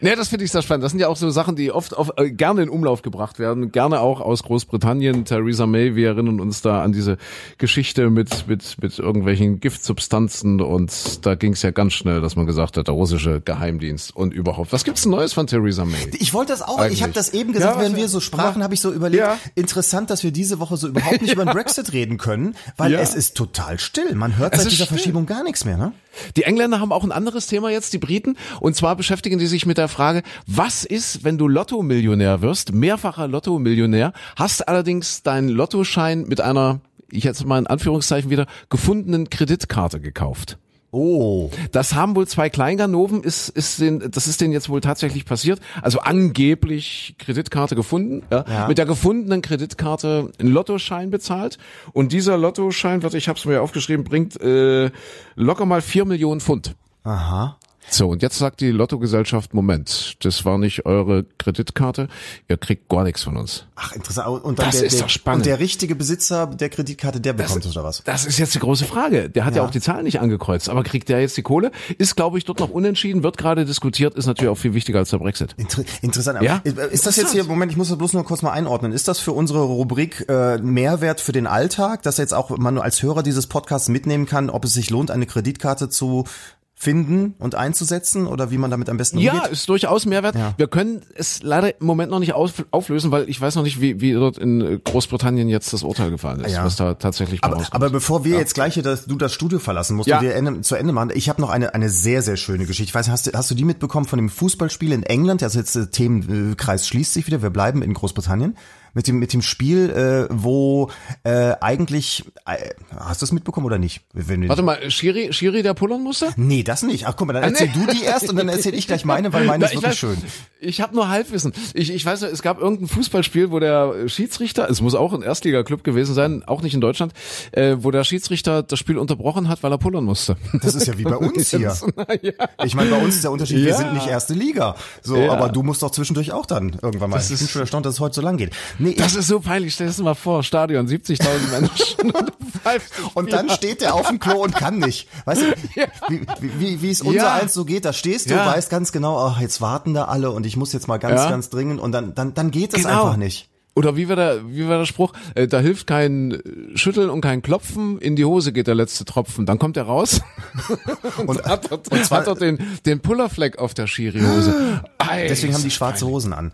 Nee, das finde ich sehr spannend. Das sind ja auch so Sachen, die oft auf, äh, gerne in Umlauf gebracht werden. Gerne auch aus Großbritannien. Theresa May, wir erinnern uns da an diese Geschichte mit, mit, mit irgendwelchen Giftsubstanzen. Und da ging es ja ganz schnell, dass man gesagt hat, der russische Geheimdienst und überhaupt. Was gibt's Neues von Theresa May? Ich wollte das auch, Eigentlich. ich habe das eben gesagt, Ja, während wir so sprachen, habe ich so überlegt, Ja. interessant, dass wir diese Woche so überhaupt nicht über den Brexit reden können, weil Ja. es ist total still. Man hört Es seit dieser still. Verschiebung gar nichts mehr, ne? Die Engländer haben auch ein anderes Thema jetzt, die Briten. Und zwar beschäftigen die sich mit der Frage, was ist, wenn du Lotto-Millionär wirst, mehrfacher Lotto-Millionär, hast allerdings deinen Lottoschein mit einer, ich jetzt mal in Anführungszeichen wieder, gefundenen Kreditkarte gekauft. Oh. Das haben wohl zwei Kleinganoven, ist, ist den, das ist denen jetzt wohl tatsächlich passiert. Also angeblich Kreditkarte gefunden, ja, Ja. mit der gefundenen Kreditkarte einen Lottoschein bezahlt. Und dieser Lottoschein, warte, ich habe es mir aufgeschrieben, bringt äh, locker mal vier Millionen Pfund. Aha. So, und jetzt sagt die Lottogesellschaft, Moment, das war nicht eure Kreditkarte, ihr kriegt gar nichts von uns. Ach, interessant. Und dann Das der, ist der, doch spannend. Und der richtige Besitzer der Kreditkarte, der bekommt es oder was? Das ist jetzt die große Frage. Der hat ja. Ja. auch die Zahlen nicht angekreuzt, aber kriegt der jetzt die Kohle? Ist, glaube ich, dort noch unentschieden, wird gerade diskutiert, ist natürlich auch viel wichtiger als der Brexit. Inter interessant. Aber Ja? Ist das jetzt hier, Moment, ich muss das bloß nur kurz mal einordnen. Ist das für unsere Rubrik äh, Mehrwert für den Alltag, dass jetzt auch man als Hörer dieses Podcasts mitnehmen kann, ob es sich lohnt, eine Kreditkarte zu finden und einzusetzen oder wie man damit am besten Ja, umgeht? ist durchaus Mehrwert. Ja. Wir können es leider im Moment noch nicht auf, auflösen, weil ich weiß noch nicht, wie, wie dort in Großbritannien jetzt das Urteil gefallen ist, Ja. was da tatsächlich Aber, rauskommt. aber bevor wir jetzt gleich hier das, du das Studio verlassen, musst Ja. du dir zu Ende machen. Ich habe noch eine, eine sehr, sehr schöne Geschichte. Ich weiß, hast du, hast du die mitbekommen von dem Fußballspiel in England? Also jetzt der Themenkreis schließt sich wieder. Wir bleiben in Großbritannien. Mit dem, mit dem Spiel, äh, wo äh, eigentlich, äh, hast du es mitbekommen oder nicht? Wir- Warte mal, Schiri, Schiri, der pullern musste? Nee, das nicht. Ach guck mal, dann erzähl nee. du die erst und dann erzähl ich gleich meine, weil meine Na, ist ich wirklich weiß, schön. Ich habe nur Halbwissen. Ich, ich weiß, es gab irgendein Fußballspiel, wo der Schiedsrichter, es muss auch ein Erstligaklub gewesen sein, auch nicht in Deutschland, äh, wo der Schiedsrichter das Spiel unterbrochen hat, weil er pullern musste. Das ist ja wie bei uns hier. Na ja. Ich meine, bei uns ist der Unterschied, wir Ja. sind nicht erste Liga. So, Ja. aber du musst doch zwischendurch auch dann irgendwann mal. Das ich bin ist- schon erstaunt, dass es heute so lang geht. Nee, Das ist so peinlich. Stell dir das mal vor, Stadion, 70.000 Menschen und dann steht der auf dem Klo und kann nicht. Weißt du, wie, wie, wie, wie es unser Ja. eins so geht, da stehst du, Ja. weißt ganz genau, ach, jetzt warten da alle und ich muss jetzt mal ganz, Ja. ganz dringend und dann, dann, dann geht es Genau. einfach nicht. Oder wie war der, wie war der Spruch? Äh, da hilft kein äh, Schütteln und kein Klopfen, in die Hose geht der letzte Tropfen. Dann kommt er raus und, Und- hat, dort, und zwar- hat dort den, den Pullerfleck auf der Schiri-Hose. Deswegen haben die schwarze. Hosen an.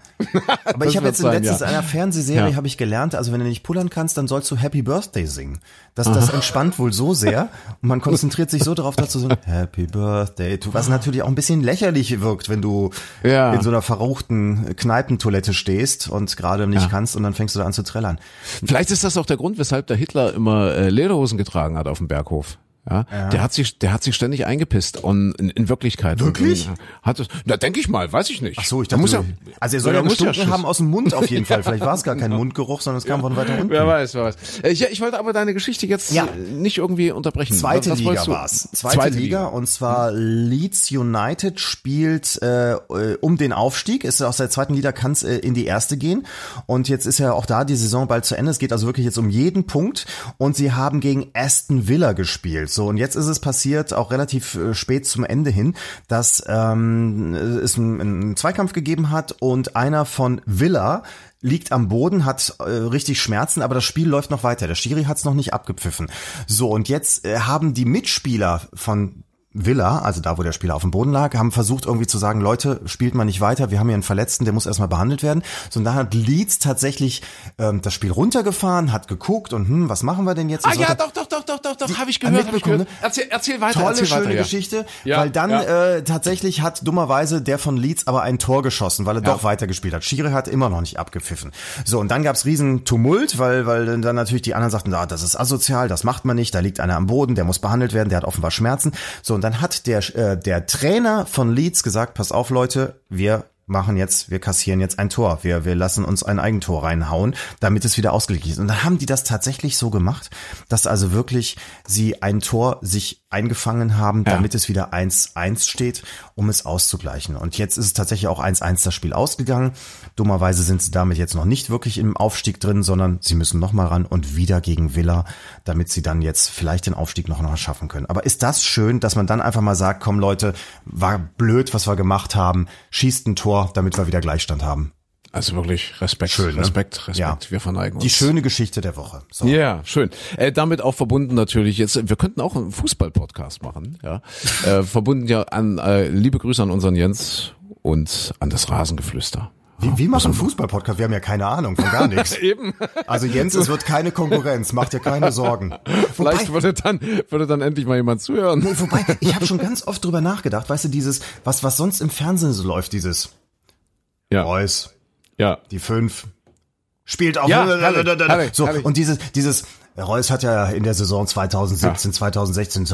Aber ich habe jetzt in sein, letztens ja. einer Fernsehserie Ja. habe ich gelernt, also wenn du nicht pullern kannst, dann sollst du Happy Birthday singen. Das, das entspannt wohl so sehr und man konzentriert sich so darauf, dass du so ein Happy Birthday, tu, was natürlich auch ein bisschen lächerlich wirkt, wenn du Ja. in so einer verrauchten Kneipentoilette stehst und gerade nicht kannst und dann fängst du da an zu trällern. Vielleicht ist das auch der Grund, weshalb der Hitler immer äh, Lederhosen getragen hat auf dem Berghof. Ja, der hat sich, der hat sich ständig eingepisst und in, in Wirklichkeit. Wirklich? Und, und, hat es, na, denke ich mal, weiß ich nicht. Ach so, ich Da dachte, muss ja, also er soll ja gestunken Schiss. haben aus dem Mund auf jeden Fall. Vielleicht war es gar kein Mundgeruch, sondern es kam von weiter unten. Wer weiß, wer weiß. Äh, Ich, ich wollte aber deine Geschichte jetzt Ja. äh, nicht irgendwie unterbrechen. Zweite Was Liga wolltest du? war's. Zweite, Liga, und zwar Leeds United spielt äh, äh, um den Aufstieg. Ist aus der zweiten Liga kann es äh, in die erste gehen und jetzt ist ja auch da die Saison bald zu Ende. Es geht also wirklich jetzt um jeden Punkt und sie haben gegen Aston Villa gespielt. So und jetzt ist es passiert, auch relativ äh, spät zum Ende hin, dass ähm, es einen, Zweikampf gegeben hat und einer von Villa liegt am Boden, hat äh, richtig Schmerzen, aber das Spiel läuft noch weiter. Der Schiri hat es noch nicht abgepfiffen. So, und jetzt äh, haben die Mitspieler von Villa, also da, wo der Spieler auf dem Boden lag, haben versucht irgendwie zu sagen, Leute, spielt mal nicht weiter, wir haben hier einen Verletzten, der muss erstmal behandelt werden. So, und da hat Leeds tatsächlich ähm, das Spiel runtergefahren, hat geguckt und hm, was machen wir denn jetzt? Ah ja, doch, doch, doch, doch, doch, doch, habe ich gehört, hab ich gehört. Erzähl, erzähl weiter, Tolle, erzähl schöne weiter, ja. Geschichte, Ja, weil dann ja. äh, tatsächlich hat dummerweise der von Leeds aber ein Tor geschossen, weil er doch weitergespielt hat. Schiri hat immer noch nicht abgepfiffen. So, und dann gab's riesen Tumult, weil, weil dann natürlich die anderen sagten, ah, das ist asozial, das macht man nicht, da liegt einer am Boden, der muss behandelt werden, der hat offenbar Schmerzen. So, und dann hat der, äh, der Trainer von Leeds gesagt, pass auf Leute, wir machen jetzt, wir kassieren jetzt ein Tor. Wir, wir lassen uns ein Eigentor reinhauen, damit es wieder ausgeglichen ist. Und dann haben die das tatsächlich so gemacht, dass also wirklich sie ein Tor sich eingefangen haben, damit es wieder 1-1 steht, um es auszugleichen. Und jetzt ist es tatsächlich auch 1-1 das Spiel ausgegangen. Dummerweise sind sie damit jetzt noch nicht wirklich im Aufstieg drin, sondern sie müssen nochmal ran und wieder gegen Villa, damit sie dann jetzt vielleicht den Aufstieg noch, noch schaffen können. Aber ist das schön, dass man dann einfach mal sagt, komm Leute, war blöd, was wir gemacht haben, schießt ein Tor, damit wir wieder Gleichstand haben. Also wirklich Respekt, Schön, ne? Respekt, Respekt. Ja. Wir verneigen uns. Die schöne Geschichte der Woche. So. Ja, schön. Äh, damit auch verbunden natürlich jetzt, wir könnten auch einen Fußball-Podcast machen, ja. äh, verbunden ja an, äh, liebe Grüße an unseren Jens und an das Rasengeflüster. Wie, wie macht ein Fußball-Podcast? Wir haben ja keine Ahnung von gar nichts. Eben. Also Jens, es wird keine Konkurrenz, macht dir keine Sorgen. Vielleicht würde dann, würde dann endlich mal jemand zuhören. Nee, wobei, ich habe schon ganz oft drüber nachgedacht, weißt du, dieses, was, was sonst im Fernsehen so läuft, dieses Ja, Reus, ja. die fünf, spielt auch Ja, herrlich, herrlich, so herrlich. und dieses, dieses Reus hat ja in der Saison 2017, ja. 2016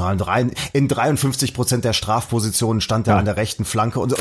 in 53 Prozent der Strafpositionen stand er ja. an der rechten Flanke und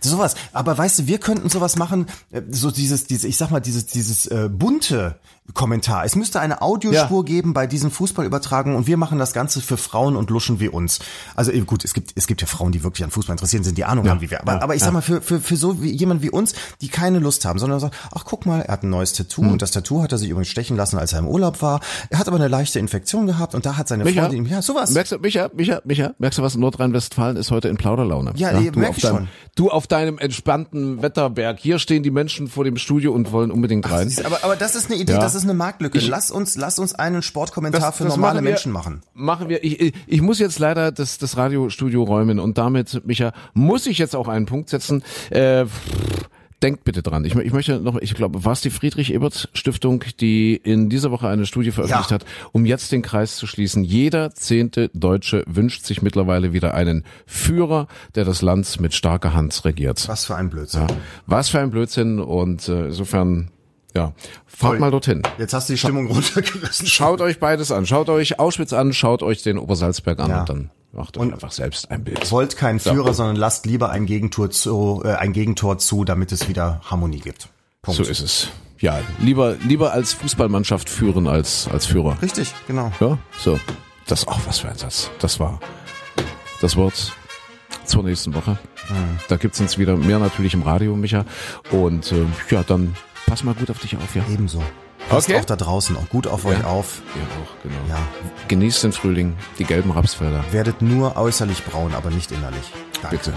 sowas. Aber weißt du, wir könnten sowas machen, äh, so dieses, diese, ich sag mal, dieses, dieses äh, bunte Kommentar. Es müsste eine Audiospur ja. geben bei diesen Fußballübertragungen und wir machen das Ganze für Frauen und Luschen wie uns. Also gut, es gibt es gibt ja Frauen, die wirklich an Fußball interessiert sind, die Ahnung ja. haben wie wir. Aber, ja. aber ich sag mal für für für so wie jemand wie uns, die keine Lust haben, sondern sagen, ach guck mal, er hat ein neues Tattoo hm. und das Tattoo hat er sich übrigens stechen lassen, als er im Urlaub war. Er hat aber eine leichte Infektion gehabt und da hat seine Micha, Freundin ihm ja sowas. Merkst du, Micha, Micha, Micha, merkst du was? Nordrhein-Westfalen ist heute in Plauderlaune. Ja, ja? Du, merk ich dein, schon. du auf deinem entspannten Wetterberg. Hier stehen die Menschen vor dem Studio und wollen unbedingt rein. Ach, aber aber das ist eine Idee, das ist eine Marktlücke. Ich, lass uns, lass uns einen Sportkommentar das, für das normale wir, Menschen machen. Machen wir. Ich, ich muss jetzt leider das, das Radiostudio räumen und damit, Micha, muss ich jetzt auch einen Punkt setzen. Äh, denkt bitte dran. Ich, ich möchte noch, ich glaube, war es die Friedrich-Ebert-Stiftung, die in dieser Woche eine Studie veröffentlicht ja. hat, um jetzt den Kreis zu schließen. Jeder zehnte Deutsche wünscht sich mittlerweile wieder einen Führer, der das Land mit starker Hand regiert. Was für ein Blödsinn. Ja, was für ein Blödsinn und äh, insofern ja, fahrt mal dorthin. Jetzt hast du die Stimmung runtergerissen. Schaut euch beides an. Schaut euch Auschwitz an, schaut euch den Obersalzberg an ja. und dann macht euch und einfach selbst ein Bild. Wollt keinen Führer, ja. sondern lasst lieber ein Gegentor zu, äh, ein Gegentor zu, damit es wieder Harmonie gibt. Punkt. So ist es. Ja, lieber lieber als Fußballmannschaft führen als als Führer. Richtig, genau. Ja, so. Das auch was für ein Satz. Das war das Wort zur nächsten Woche. Mhm. Da gibt's uns wieder mehr natürlich im Radio, Micha. Und äh, ja, dann pass mal gut auf dich auf, ja. Ebenso. Passt okay. auch da draußen auch gut auf ja. euch auf. Ja, auch, genau. Ja. Genießt den Frühling, die gelben Rapsfelder. Werdet nur äußerlich braun, aber nicht innerlich. Danke. Bitte.